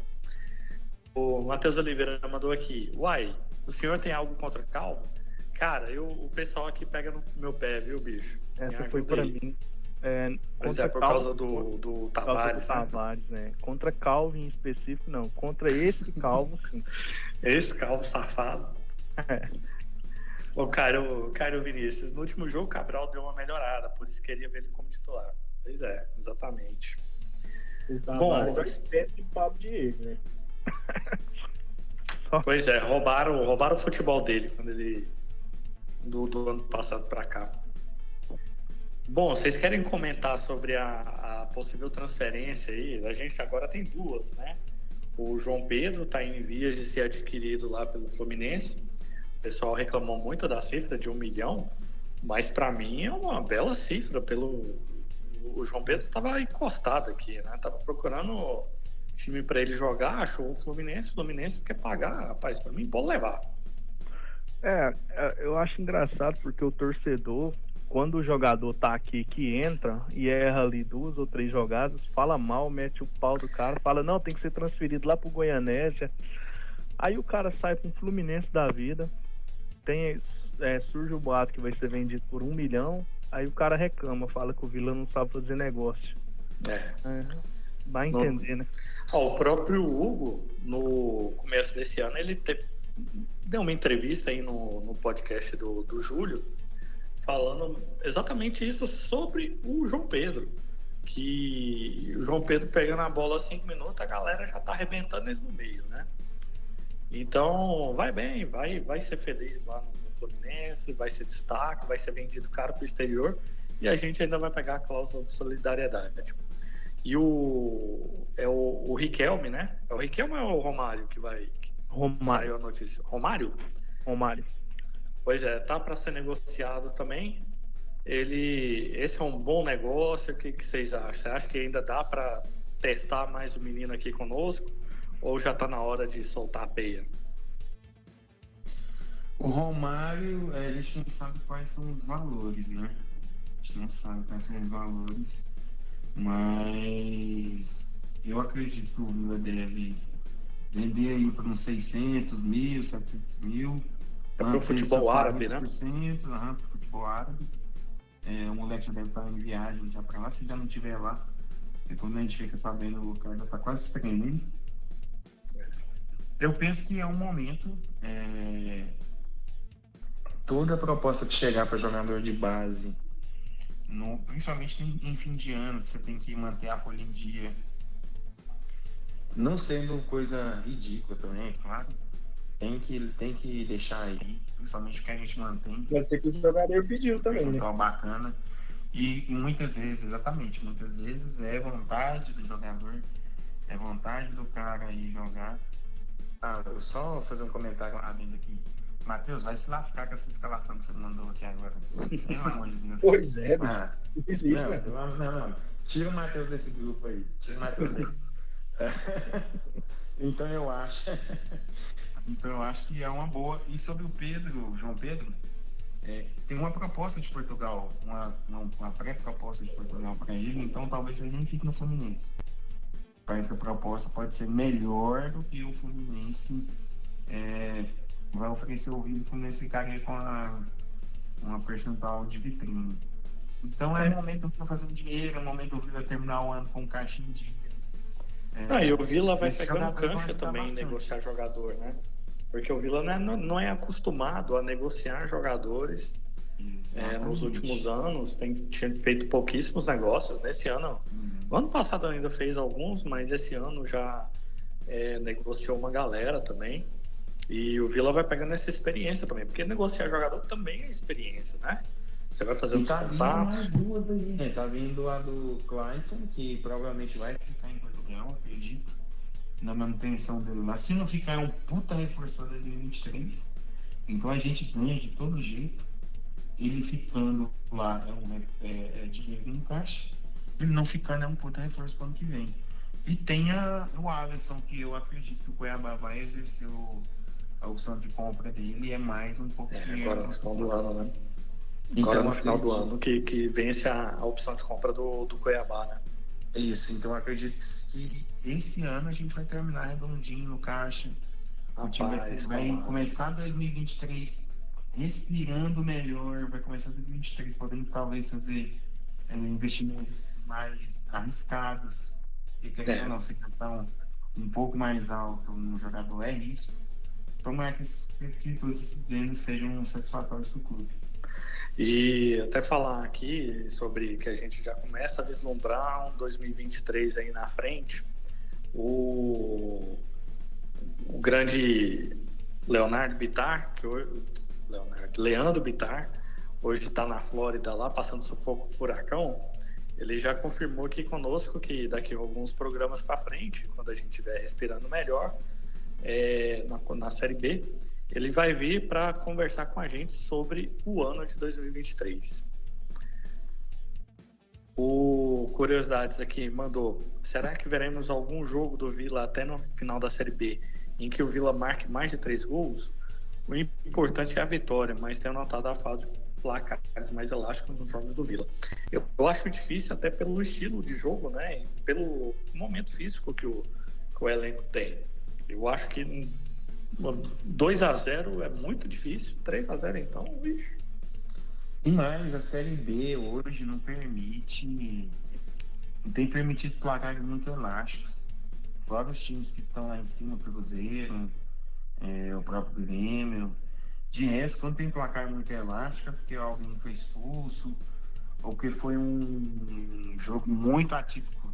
O Matheus Oliveira mandou aqui. Uai, o senhor tem algo contra calvo? Cara, eu, o pessoal aqui pega no meu pé, viu, bicho? Essa foi para mim. É, Mas é por Calvin, causa do, do Tavares. Do né? Tavares, né? Contra Calvin em específico, não. Contra esse Calvo, sim. esse Calvo safado. É. O Cairo, Cairo Vinícius, no último jogo o Cabral deu uma melhorada, por isso queria ver ele como titular. Pois é, exatamente. O Tavares Bom, é uma espécie de Pablo Diego, né? Pois é, roubaram, roubaram o futebol dele quando ele. do, do ano passado para cá. Bom, vocês querem comentar sobre a, a, possível transferência aí? A gente agora tem duas, né? O João Pedro está em vias de ser adquirido lá pelo Fluminense. O pessoal reclamou muito da cifra de um milhão, mas para mim é uma bela cifra. Pelo o João Pedro estava encostado aqui, né? Tava procurando time para ele jogar, achou o Fluminense. O Fluminense quer pagar, rapaz. Para mim pode levar. É, é, eu acho engraçado porque o torcedor quando o jogador tá aqui que entra e erra ali duas ou três jogadas, fala mal, mete o pau do cara, fala, não, tem que ser transferido lá pro Goianésia. Aí o cara sai com o Fluminense da vida, tem, é, surge o boato que vai ser vendido por um milhão, aí o cara reclama, fala que o Vila não sabe fazer negócio. É. é vai entender, né? o próprio Hugo, no começo desse ano, ele te... deu uma entrevista aí no, no podcast do, do Júlio, falando exatamente isso sobre o João Pedro. Que o João Pedro pegando a bola cinco minutos, a galera já tá arrebentando ele no meio, né? Então, vai bem, vai, vai ser feliz lá no Fluminense, vai ser destaque, vai ser vendido caro para o exterior e a gente ainda vai pegar a cláusula de solidariedade. E o é o, o Riquelme, né? É o Riquelme ou é o Romário que vai Romário. saiu a notícia? Romário? Romário. Pois é, tá para ser negociado também. Ele, esse é um bom negócio. O que, que vocês acham? Você acha que ainda dá para testar mais o menino aqui conosco? Ou já está na hora de soltar a peia? O Romário, é, a gente não sabe quais são os valores, né? A gente não sabe quais são os valores, mas eu acredito que o Vila deve vender aí para uns 600 mil, 700 mil é pro futebol árabe, né? Aham, pro futebol árabe. É, o moleque já deve estar em viagem já para lá, se já não estiver lá. E quando a gente fica sabendo, o cara já está quase treinando. Eu penso que é um momento. É... Toda proposta que chegar para jogador de base, no, principalmente em, em, fim de ano, que você tem que manter a folha em dia, não sendo coisa ridícula também, é claro tem que, tem que deixar aí, principalmente o que a gente mantém. Pode ser que o jogador pediu também, né? bacana. E, e, muitas vezes, exatamente, muitas vezes é vontade do jogador, é vontade do cara aí jogar. Ah, eu só fazer um comentário abrindo aqui. Matheus, vai se lascar com essa escalação que você mandou aqui agora. Pelo amor de Deus. Pois é, ah, não, né? não, não, não, Tira o Matheus desse grupo aí. Tira o Matheus dele. então eu acho. Então eu acho que é uma boa. E sobre o Pedro, João Pedro, é, tem uma proposta de Portugal, uma, uma, pré-proposta de Portugal para ele, então talvez ele nem fique no Fluminense. Para essa proposta pode ser melhor do que o Fluminense é, vai oferecer o Rio, o Fluminense ficaria com a, uma percentual de vitrine. Então é, é. momento para fazer dinheiro, é momento do Vila terminar o ano com um caixinho de dinheiro. É, ah, e o Vila vai pegando cancha também em negociar jogador, né? Porque o Vila não é, não é acostumado a negociar jogadores. É, nos últimos anos tem tinha feito pouquíssimos negócios. Nesse ano, uhum. no ano passado ainda fez alguns, mas esse ano já é, negociou uma galera também. E o Vila vai pegando essa experiência também, porque negociar jogador também é experiência, né? Você vai fazendo E os tá vindo contatos. mais duas aí, né? Tá vindo a do Clayton, que provavelmente vai ficar em Portugal, acredito. Na manutenção dele lá. Se não ficar, é um puta reforço para 2023. Então a gente ganha de todo jeito. Ele ficando lá é, um, ref- é, é dinheiro no caixa. Ele não ficando é um puta reforço para ano que vem. E tem a, o Alisson, que eu acredito que o Cuiabá vai exercer o- a opção de compra dele. É mais um pouco É, de dinheiro. agora no final do ano, né? Então, Agora no final do acredito- ano que, que vence a, a opção de compra do, do Cuiabá, né? Isso, então eu acredito que esse ano a gente vai terminar redondinho no caixa. O time vai, Rapaz, vai começar 2023 respirando melhor, vai começar 2023 podendo talvez fazer é, investimentos mais arriscados. E querendo É. não, você gastar um, um pouco mais alto no jogador é risco. Tomara que, que todos esses ganhos sejam satisfatórios para o clube. E até falar aqui sobre que a gente já começa a vislumbrar um 2023 aí na frente. O, o grande Leonardo Bittar, que hoje, Leonardo, Leandro Bittar, hoje está na Flórida lá, passando sufoco furacão. Ele já confirmou aqui conosco que daqui a alguns programas para frente, quando a gente estiver respirando melhor, é, na, na Série B, ele vai vir para conversar com a gente sobre o ano de 2023. O Curiosidades aqui mandou: será que veremos algum jogo do Vila até no final da Série B em que o Vila marque mais de três gols? O importante é a vitória, mas tenho notado a fase placares mais elásticos nos jogos do Vila. Eu, eu acho difícil, até pelo estilo de jogo, né? Pelo momento físico que o, que o elenco tem. Eu acho que 2 a 0 é muito difícil, 3 a 0 então, ixi. E mais, a Série B hoje não permite. Não tem permitido placares muito elásticos. Fora os times que estão lá em cima, o Cruzeiro, é, o próprio Grêmio. De resto, quando tem placar muito elástico, é porque alguém foi expulso, ou que foi um jogo muito atípico.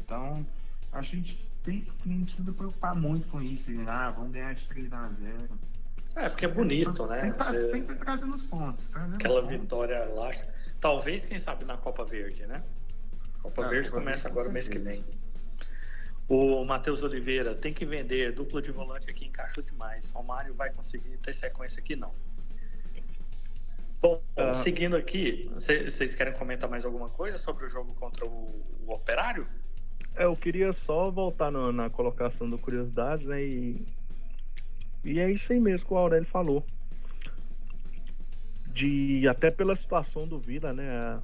Então, a gente tem, não precisa preocupar muito com isso. Ah, vamos ganhar de 3 a 0 É, porque é bonito, né? Tem que tá- Você- tem que trazer nos pontos. trazendo Aquela pontos. vitória elástica. Talvez, quem sabe, na Copa Verde, né? Copa Ah, Verde Copa começa agora mês que vem. O Matheus Oliveira tem que vender dupla de volante aqui, encaixou demais. Romário vai conseguir ter sequência aqui, não. Bom, Ah. seguindo aqui, cê- vocês querem comentar mais alguma coisa sobre o jogo contra o, o Operário? É, eu queria só voltar no- na colocação do Curiosidades, né? E, e é isso aí mesmo que o Aurélio falou. De até pela situação do Vila, né?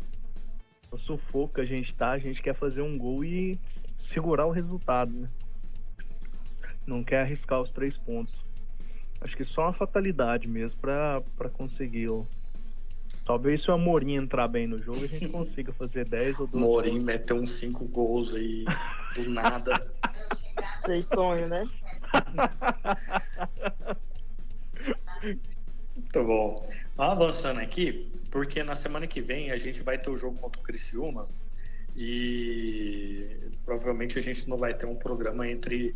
O sufoco que a gente tá, a gente quer fazer um gol e segurar o resultado, né? Não quer arriscar os três pontos. Acho que só uma fatalidade mesmo pra conseguir. ó. Talvez se o Amorim entrar bem no jogo, a gente consiga fazer 10 ou 12 Morim gols. meteu uns cinco gols aí do nada. Vocês sonham, né? Muito bom. Avançando aqui, porque na semana que vem a gente vai ter o jogo contra o Criciúma e provavelmente a gente não vai ter um programa entre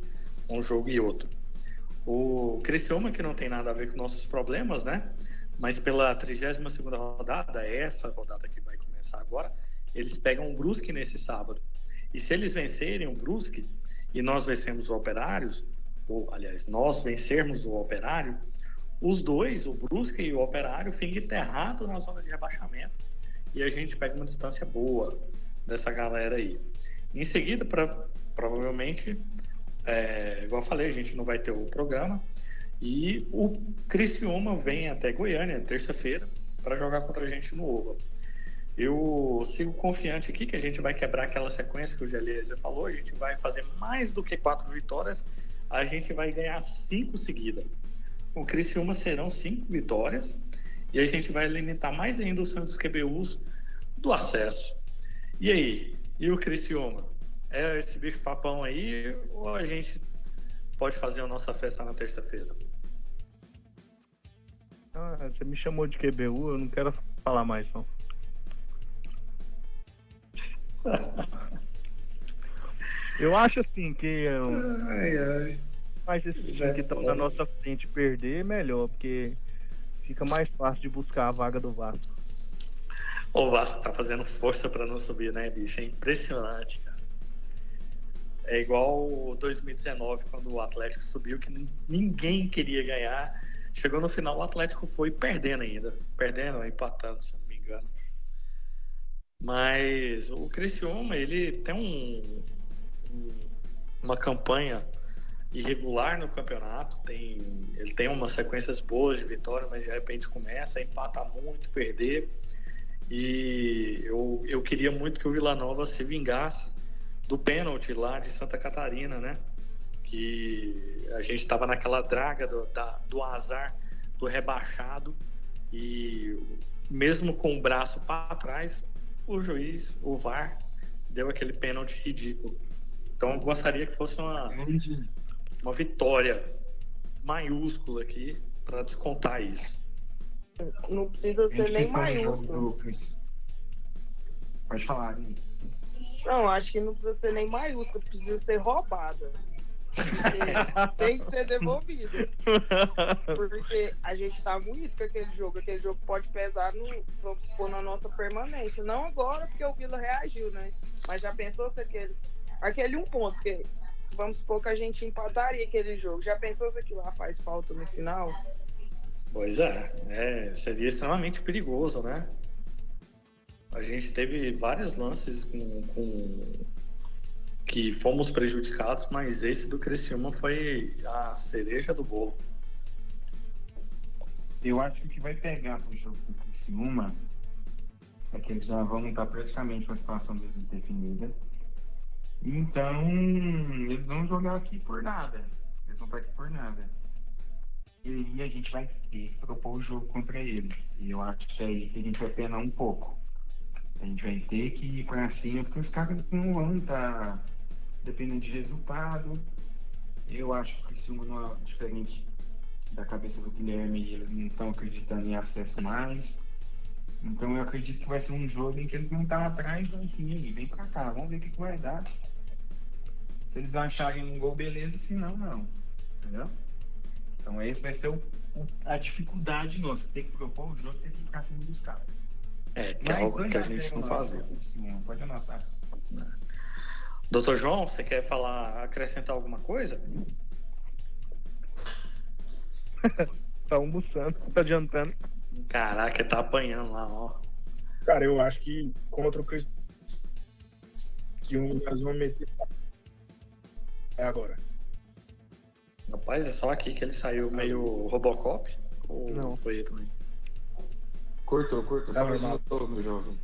um jogo e outro. O Criciúma, que não tem nada a ver com nossos problemas, né? Mas pela 32ª rodada, essa rodada que vai começar agora, eles pegam o Brusque nesse sábado. E se eles vencerem o Brusque e nós vencemos o Operários, ou aliás, nós vencermos o Operário, os dois, o Brusque e o Operário, ficam enterrados na zona de rebaixamento e a gente pega uma distância boa dessa galera aí. Em seguida, pra, provavelmente, é, igual eu falei, a gente não vai ter o programa e o Criciúma vem até Goiânia, terça-feira, para jogar contra a gente no Oval. Eu sigo confiante aqui que a gente vai quebrar aquela sequência que o Geleza falou, a gente vai fazer mais do que quatro vitórias, a gente vai ganhar cinco seguidas o Criciúma serão cinco vitórias e a gente vai limitar mais ainda o Santos QBUs do acesso. E aí? E o Criciúma? É esse bicho papão aí ou a gente pode fazer a nossa festa na terça-feira? Ah, você me chamou de QBU, eu não quero falar mais não. Eu acho assim que eu- Ai, ai. mais esses que estão na nossa frente perder, melhor, porque fica mais fácil de buscar a vaga do Vasco. O Vasco tá fazendo força para não subir, né, bicho? É impressionante, cara. É igual 2019, quando o Atlético subiu, que ninguém queria ganhar. Chegou no final, o Atlético foi perdendo ainda. Perdendo, empatando, se não me engano. Mas o Criciúma, ele tem um, uma campanha irregular no campeonato, tem, ele tem umas sequências boas de vitória, mas de repente começa a empatar muito, perder. E eu, eu queria muito que o Vila Nova se vingasse do pênalti lá de Santa Catarina, né? Que a gente estava naquela draga do, da, do azar do rebaixado e mesmo com o braço para trás, o juiz, o VAR, deu aquele pênalti ridículo. Então eu gostaria que fosse uma, uma vitória maiúscula aqui para descontar isso. Não precisa ser nem maiúsculo. Pode falar, Não, acho que não precisa ser nem maiúsculo, precisa ser roubada. tem que ser devolvido. Porque a gente tá muito com aquele jogo. Aquele jogo pode pesar no, vamos supor, na nossa permanência. Não agora, porque o Vila reagiu, né? Mas já pensou se aqueles. Aquele um ponto, porque vamos supor que a gente empataria aquele jogo. Já pensou se aquilo lá faz falta no final? Pois é, é, seria extremamente perigoso, né? A gente teve vários lances com, com, que fomos prejudicados, mas esse do Criciúma foi a cereja do bolo. Eu acho que o vai pegar pro jogo do Criciúma é que eles já vão estar praticamente com a situação deles definida. Então, eles vão jogar aqui por nada. Eles vão estar aqui por nada. E aí a gente vai ter que propor o jogo contra eles. E eu acho que aí a gente vai penar um pouco. A gente vai ter que ir para cima, porque os caras não vão estar tá dependendo de resultado. Eu acho que o Criciúma não é diferente da cabeça do Guilherme, eles não estão acreditando em acesso mais. Então eu acredito que vai ser um jogo em que eles não estão atrás, então assim, aí, vem pra cá, vamos ver o que, que vai dar. Se eles acharem um gol, beleza, se não, não. Entendeu? Então esse vai ser o, o, a dificuldade nossa, ter que propor o jogo, ter que ficar dos caras. É, que é algo que a gente não fazia. Pode anotar. É. Doutor João, você quer falar, acrescentar alguma coisa? tá almoçando, tá adiantando. Caraca, tá apanhando lá, ó. Cara, eu acho que contra o Cristo que um nós vamos meter é agora. Rapaz, é só aqui que ele saiu meio Robocop? Ou não foi ele também? Cortou, cortou. Tá normal. meu jovem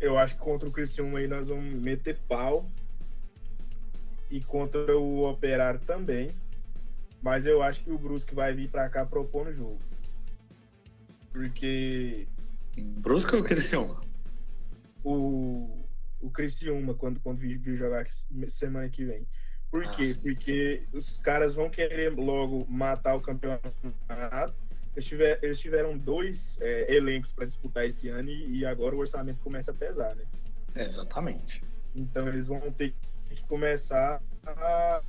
eu acho que contra o Criciúma aí nós vamos meter pau. E contra o Operário também. Mas eu acho que o Brusque vai vir para cá propor no jogo. Porque. Brusque ou Criciúma? O, o Criciúma, quando, quando vir jogar semana que vem. Por ah, quê? Sim. Porque os caras vão querer logo matar o campeonato eles, tiver, eles tiveram dois é, elencos para disputar esse ano e, e, agora o orçamento começa a pesar, né? Exatamente. Então eles vão ter que começar a,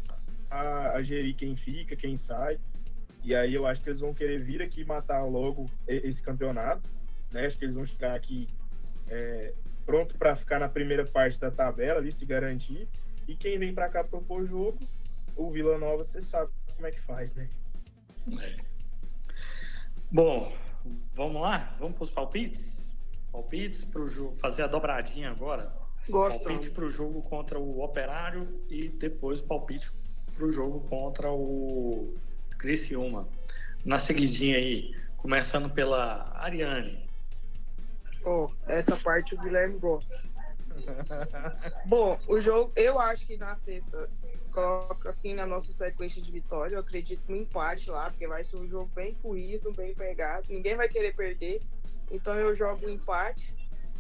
a, a, gerir quem fica, quem sai. E aí eu acho que eles vão querer vir aqui matar logo esse campeonato. Né? Acho que eles vão ficar aqui é, pronto para ficar na primeira parte da tabela ali, se garantir. E quem vem para cá propor jogo, o Vila Nova, você sabe como é que faz, né? É. Bom, vamos lá? Vamos para os palpites? Palpites para o jogo, fazer a dobradinha agora. Gosto. Palpite para o jogo contra o Operário e depois palpite para o jogo contra o Criciúma. Na seguidinha aí, começando pela Ariane. Oh, essa parte o Guilherme gosta. Bom, o jogo, eu acho que na sexta coloca assim na nossa sequência de vitória. Eu acredito no empate lá, porque vai ser um jogo bem corrido, bem pegado. Ninguém vai querer perder. Então eu jogo o um empate.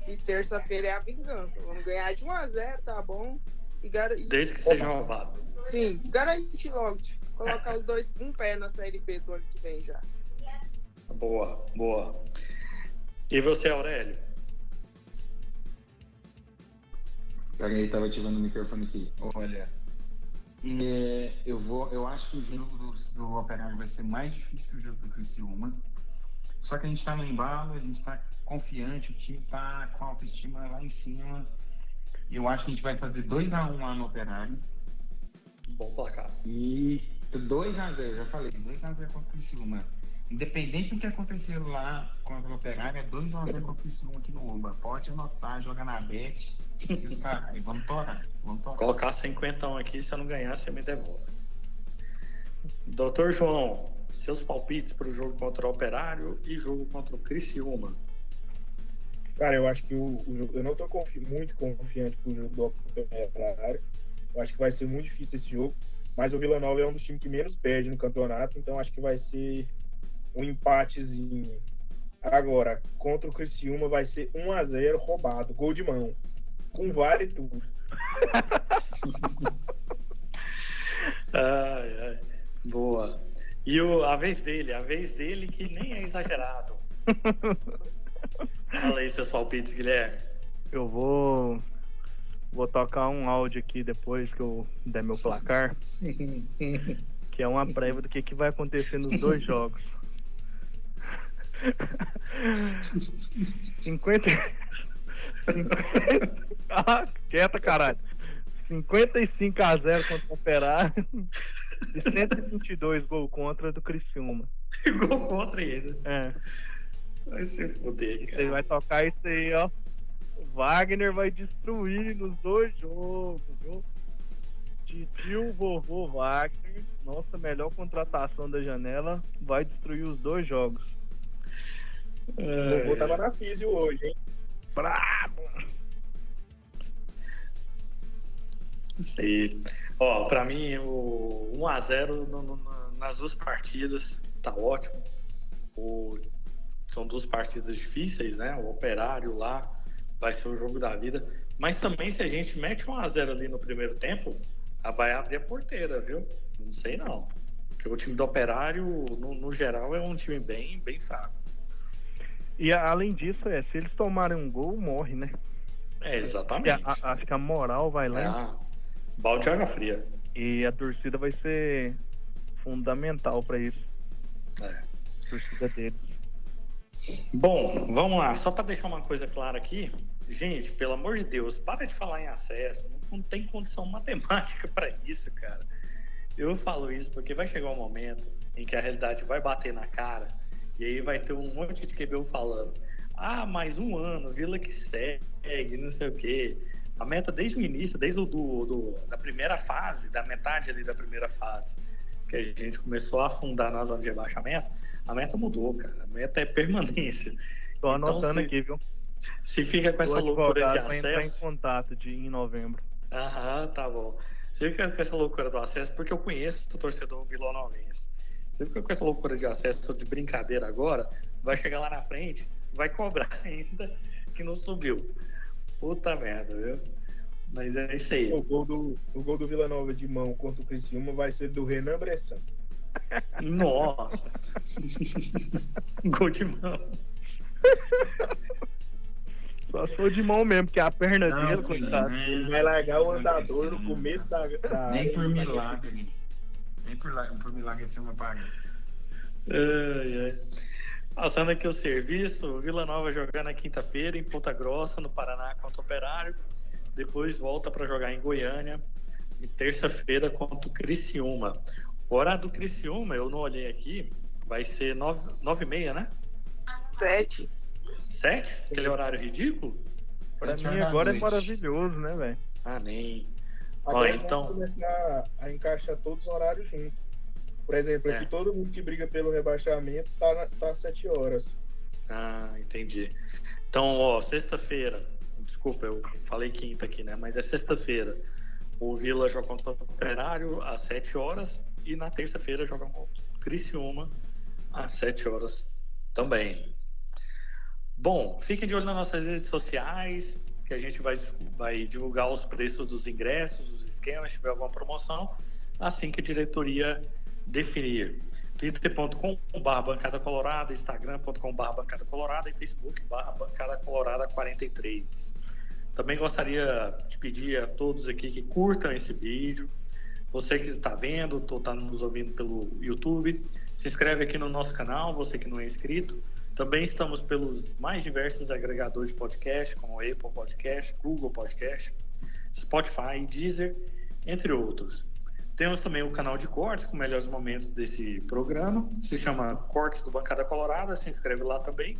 E terça-feira é a vingança. Vamos ganhar de 1 a 0 tá bom? E gar... Desde que seja roubado. Sim, garante logo. Tipo, colocar os dois um pé na série B do ano que vem já. Boa, boa. E você, Aurélio? Peraí, tava ativando o microfone aqui. Olha, E, eu vou, eu acho que o jogo do, do Operário vai ser mais difícil que o do Criciúma. Só que a gente está no embalo, a gente está confiante, o time está com a autoestima lá em cima. Eu acho que a gente vai fazer 2x1 um lá no Operário. Bom placar. E 2x0, já falei, 2x0 contra o Criciúma. Independente do que acontecer lá contra o Operário, é 2x0 contra o Criciúma aqui no Uba. Pode anotar, joga na bet. E os caras, vamos torar. Vamos torar. Colocar 50 aqui, se eu não ganhar, você me devolve. Doutor João, seus palpites para o jogo contra o Operário e jogo contra o Criciúma. Cara, eu acho que o, o jogo. Eu não tô confi muito confiante pro jogo do Operário. Eu acho que vai ser muito difícil esse jogo. Mas o Vila Nova é um dos times que menos perde no campeonato, então acho que vai ser um empatezinho. Agora, contra o Criciúma vai ser 1 a 0 roubado, gol de mão. Com vale e tudo. ai, ai. Boa. E o, a vez dele, a vez dele que nem é exagerado. Fala aí seus palpites, Guilherme. Eu vou. Vou tocar um áudio aqui depois que eu der meu placar. que é uma prévia do que, que vai acontecer nos dois jogos. 50. 50... Ah, quieta, caralho. 55 a 0 contra o Operário e 122 gol contra do Criciúma. gol contra ainda. É. Vai se fuder, cara. Você vai tocar isso aí, ó. O Wagner vai destruir nos dois jogos, viu? Titio vovô Wagner, nossa melhor contratação da janela, vai destruir os dois jogos. O vovô tava na físio hoje, hein? Brabo! Sei. Ó, pra mim, o 1x0 nas duas partidas tá ótimo. O, são duas partidas difíceis, né? O Operário lá vai ser o jogo da vida. Mas também, se a gente mete 1x0 ali no primeiro tempo, vai abrir a porteira, viu? Não sei não. Porque o time do Operário, no, no geral, é um time bem, bem fraco. E além disso, é, se eles tomarem um gol, morre, né? É, exatamente. A, acho que a moral vai lá. Ah, balde de água fria. E a torcida vai ser fundamental para isso. É. A torcida deles. Bom, vamos lá. Só para deixar uma coisa clara aqui, gente, pelo amor de Deus, para de falar em acesso. Não tem condição matemática para isso, cara. Eu falo isso porque vai chegar um momento em que a realidade vai bater na cara e aí vai ter um monte de QB falando: ah, mais um ano, Vila que segue, não sei o quê. A meta desde o início, desde o do, do, da primeira fase, da metade ali da primeira fase, que a gente começou a afundar na zona de rebaixamento, a meta mudou, cara. A meta é permanência. Tô anotando Então, se- aqui, viu? Se fica com O essa loucura de entrar em acesso. contato de, em novembro. Aham, tá bom. Você fica com essa loucura do acesso, porque eu conheço o torcedor vilanovense. Você fica com essa loucura de acesso de brincadeira agora, vai chegar lá na frente, vai cobrar ainda que não subiu. Puta merda, viu? Mas é isso aí. O gol do, o gol do Vila Nova de mão contra o Criciúma vai ser do Renan Bressan. Nossa! Gol de mão. Só se for de mão mesmo, porque a perna Não, dele, coitado. né? Ele vai largar o andador no não. começo da, da Nem por milagre. Nem por, por milagre esse homem aparece. Ai, ai. Passando aqui o serviço, Vila Nova jogando na quinta-feira em Ponta Grossa, no Paraná, contra o Operário. Depois volta para jogar em Goiânia. E terça-feira contra o Criciúma. O horário do Criciúma, eu não olhei aqui, vai ser nove, nove e meia, né? Sete. Sete? Aquele horário ridículo? Pra Sete mim agora é maravilhoso, né, velho? Ah, nem. Agora Ó, então- começar a encaixar todos os horários juntos. Por exemplo, É. aqui todo mundo que briga pelo rebaixamento tá, tá às 7 horas. Ah, entendi. Então, ó, sexta-feira. Desculpa, eu falei quinta aqui, né? Mas é sexta-feira. O Vila joga contra o Operário às 7 horas. E na terça-feira joga contra o Criciúma às 7 horas também. Bom, fiquem de olho nas nossas redes sociais, que a gente vai, vai divulgar os preços dos ingressos, os esquemas, se tiver alguma promoção, assim que a diretoria definir twitter.com.br bancada colorada, instagram.com.br bancada colorada e facebook.br bancada colorada 43. Também gostaria de pedir a todos aqui que curtam esse vídeo, Você que está vendo, está nos ouvindo pelo YouTube, se inscreve aqui no nosso canal, você que não é inscrito. Também estamos pelos mais diversos agregadores de podcast, como Apple Podcast, Google Podcast, Spotify, Deezer, entre outros. Temos também o canal de cortes com melhores momentos desse programa. Se chama Cortes do Bancada Colorada. Se inscreve lá também.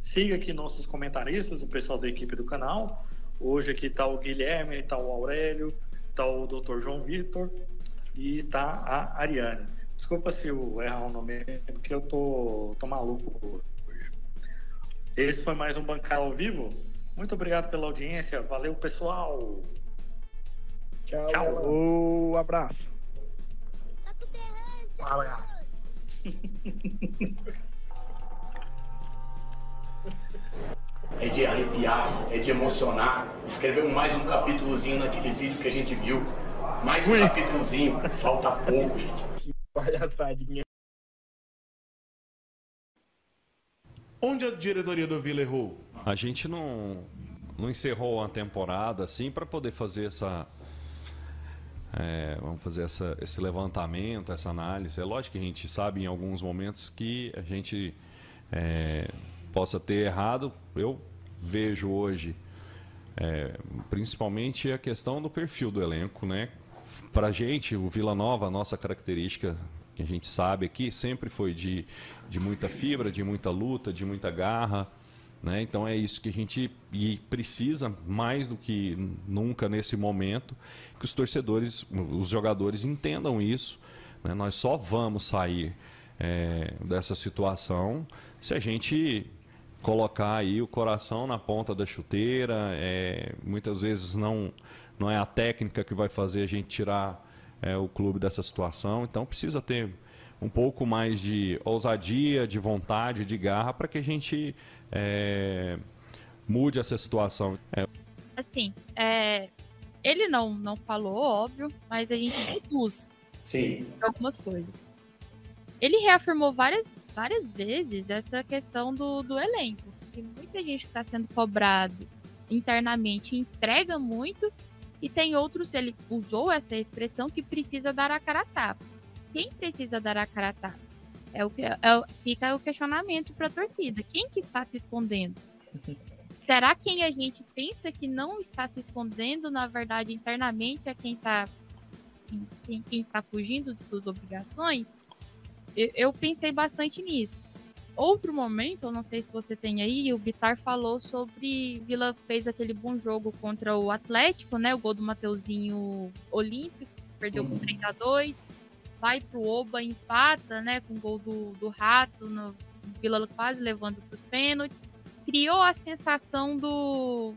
Siga aqui nossos comentaristas, o pessoal da equipe do canal. Hoje aqui está o Guilherme, está o Aurélio, está o Dr. João Vitor e está a Ariane. Desculpa se eu errar o nome, porque eu tô, tô maluco. Esse foi mais um Bancada ao vivo. Muito obrigado pela audiência. Valeu, pessoal. Tchau. Tchau. Um abraço. Um abraço. é de arrepiar, é de emocionar. Escreveu mais um capítulozinho naquele vídeo que a gente viu. Mais um capítulozinho. Falta pouco, gente. Que palhaçadinha. Onde a diretoria do Vila errou? A gente não, não encerrou a temporada assim para poder fazer essa. é, vamos fazer essa, esse levantamento, essa análise. É lógico que a gente sabe em alguns momentos que a gente é, possa ter errado. Eu vejo hoje, é, principalmente a questão do perfil do elenco, né? Para a gente, o Vila Nova, a nossa característica que a gente sabe aqui sempre foi de, de muita fibra, de muita luta, de muita garra. Né? Então é isso que a gente e precisa mais do que nunca nesse momento que os torcedores, os jogadores entendam isso. né? Nós só vamos sair é, dessa situação se a gente colocar aí o coração na ponta da chuteira. é, muitas vezes não não é a técnica que vai fazer a gente tirar é, o clube dessa situação. Então precisa ter um pouco mais de ousadia, de vontade, de garra para que a gente é, mude essa situação. É, Assim, é, ele não, não falou, óbvio, mas a gente deduz Sim. algumas coisas. Ele reafirmou várias, várias vezes essa questão do, do elenco. Que muita gente que está sendo cobrado internamente entrega muito, e tem outros, ele usou essa expressão, que precisa dar a cara a tapa. Quem precisa dar a cara a tapa? É o que, é, o- fica o questionamento para a torcida. Quem que está se escondendo? Será quem a gente pensa que não está se escondendo, na verdade, internamente é quem está quem, quem está fugindo de suas obrigações? Eu, eu pensei bastante nisso. Outro momento, eu não sei se você tem aí, o Bitar falou sobre Vila fez aquele bom jogo contra o Atlético, né? O gol do Mateuzinho Olímpico, perdeu por 3 a 2 vai pro Oba, empata, né? Com o gol do, do Rato, no, Vila quase levando para os pênaltis. Criou a sensação do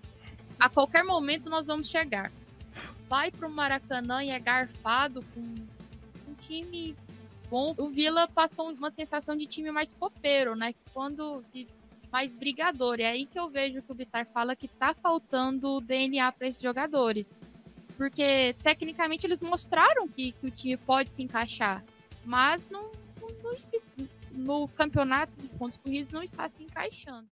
a qualquer momento nós vamos chegar. Vai pro Maracanã e é garfado com um time bom. O Vila passou uma sensação de time mais copeiro, né? Quando mais brigador. É aí que eu vejo que o Bitar fala que tá faltando DNA para esses jogadores. Porque tecnicamente eles mostraram que, que o time pode se encaixar, mas não, não- não no campeonato de pontos corridos não está se encaixando.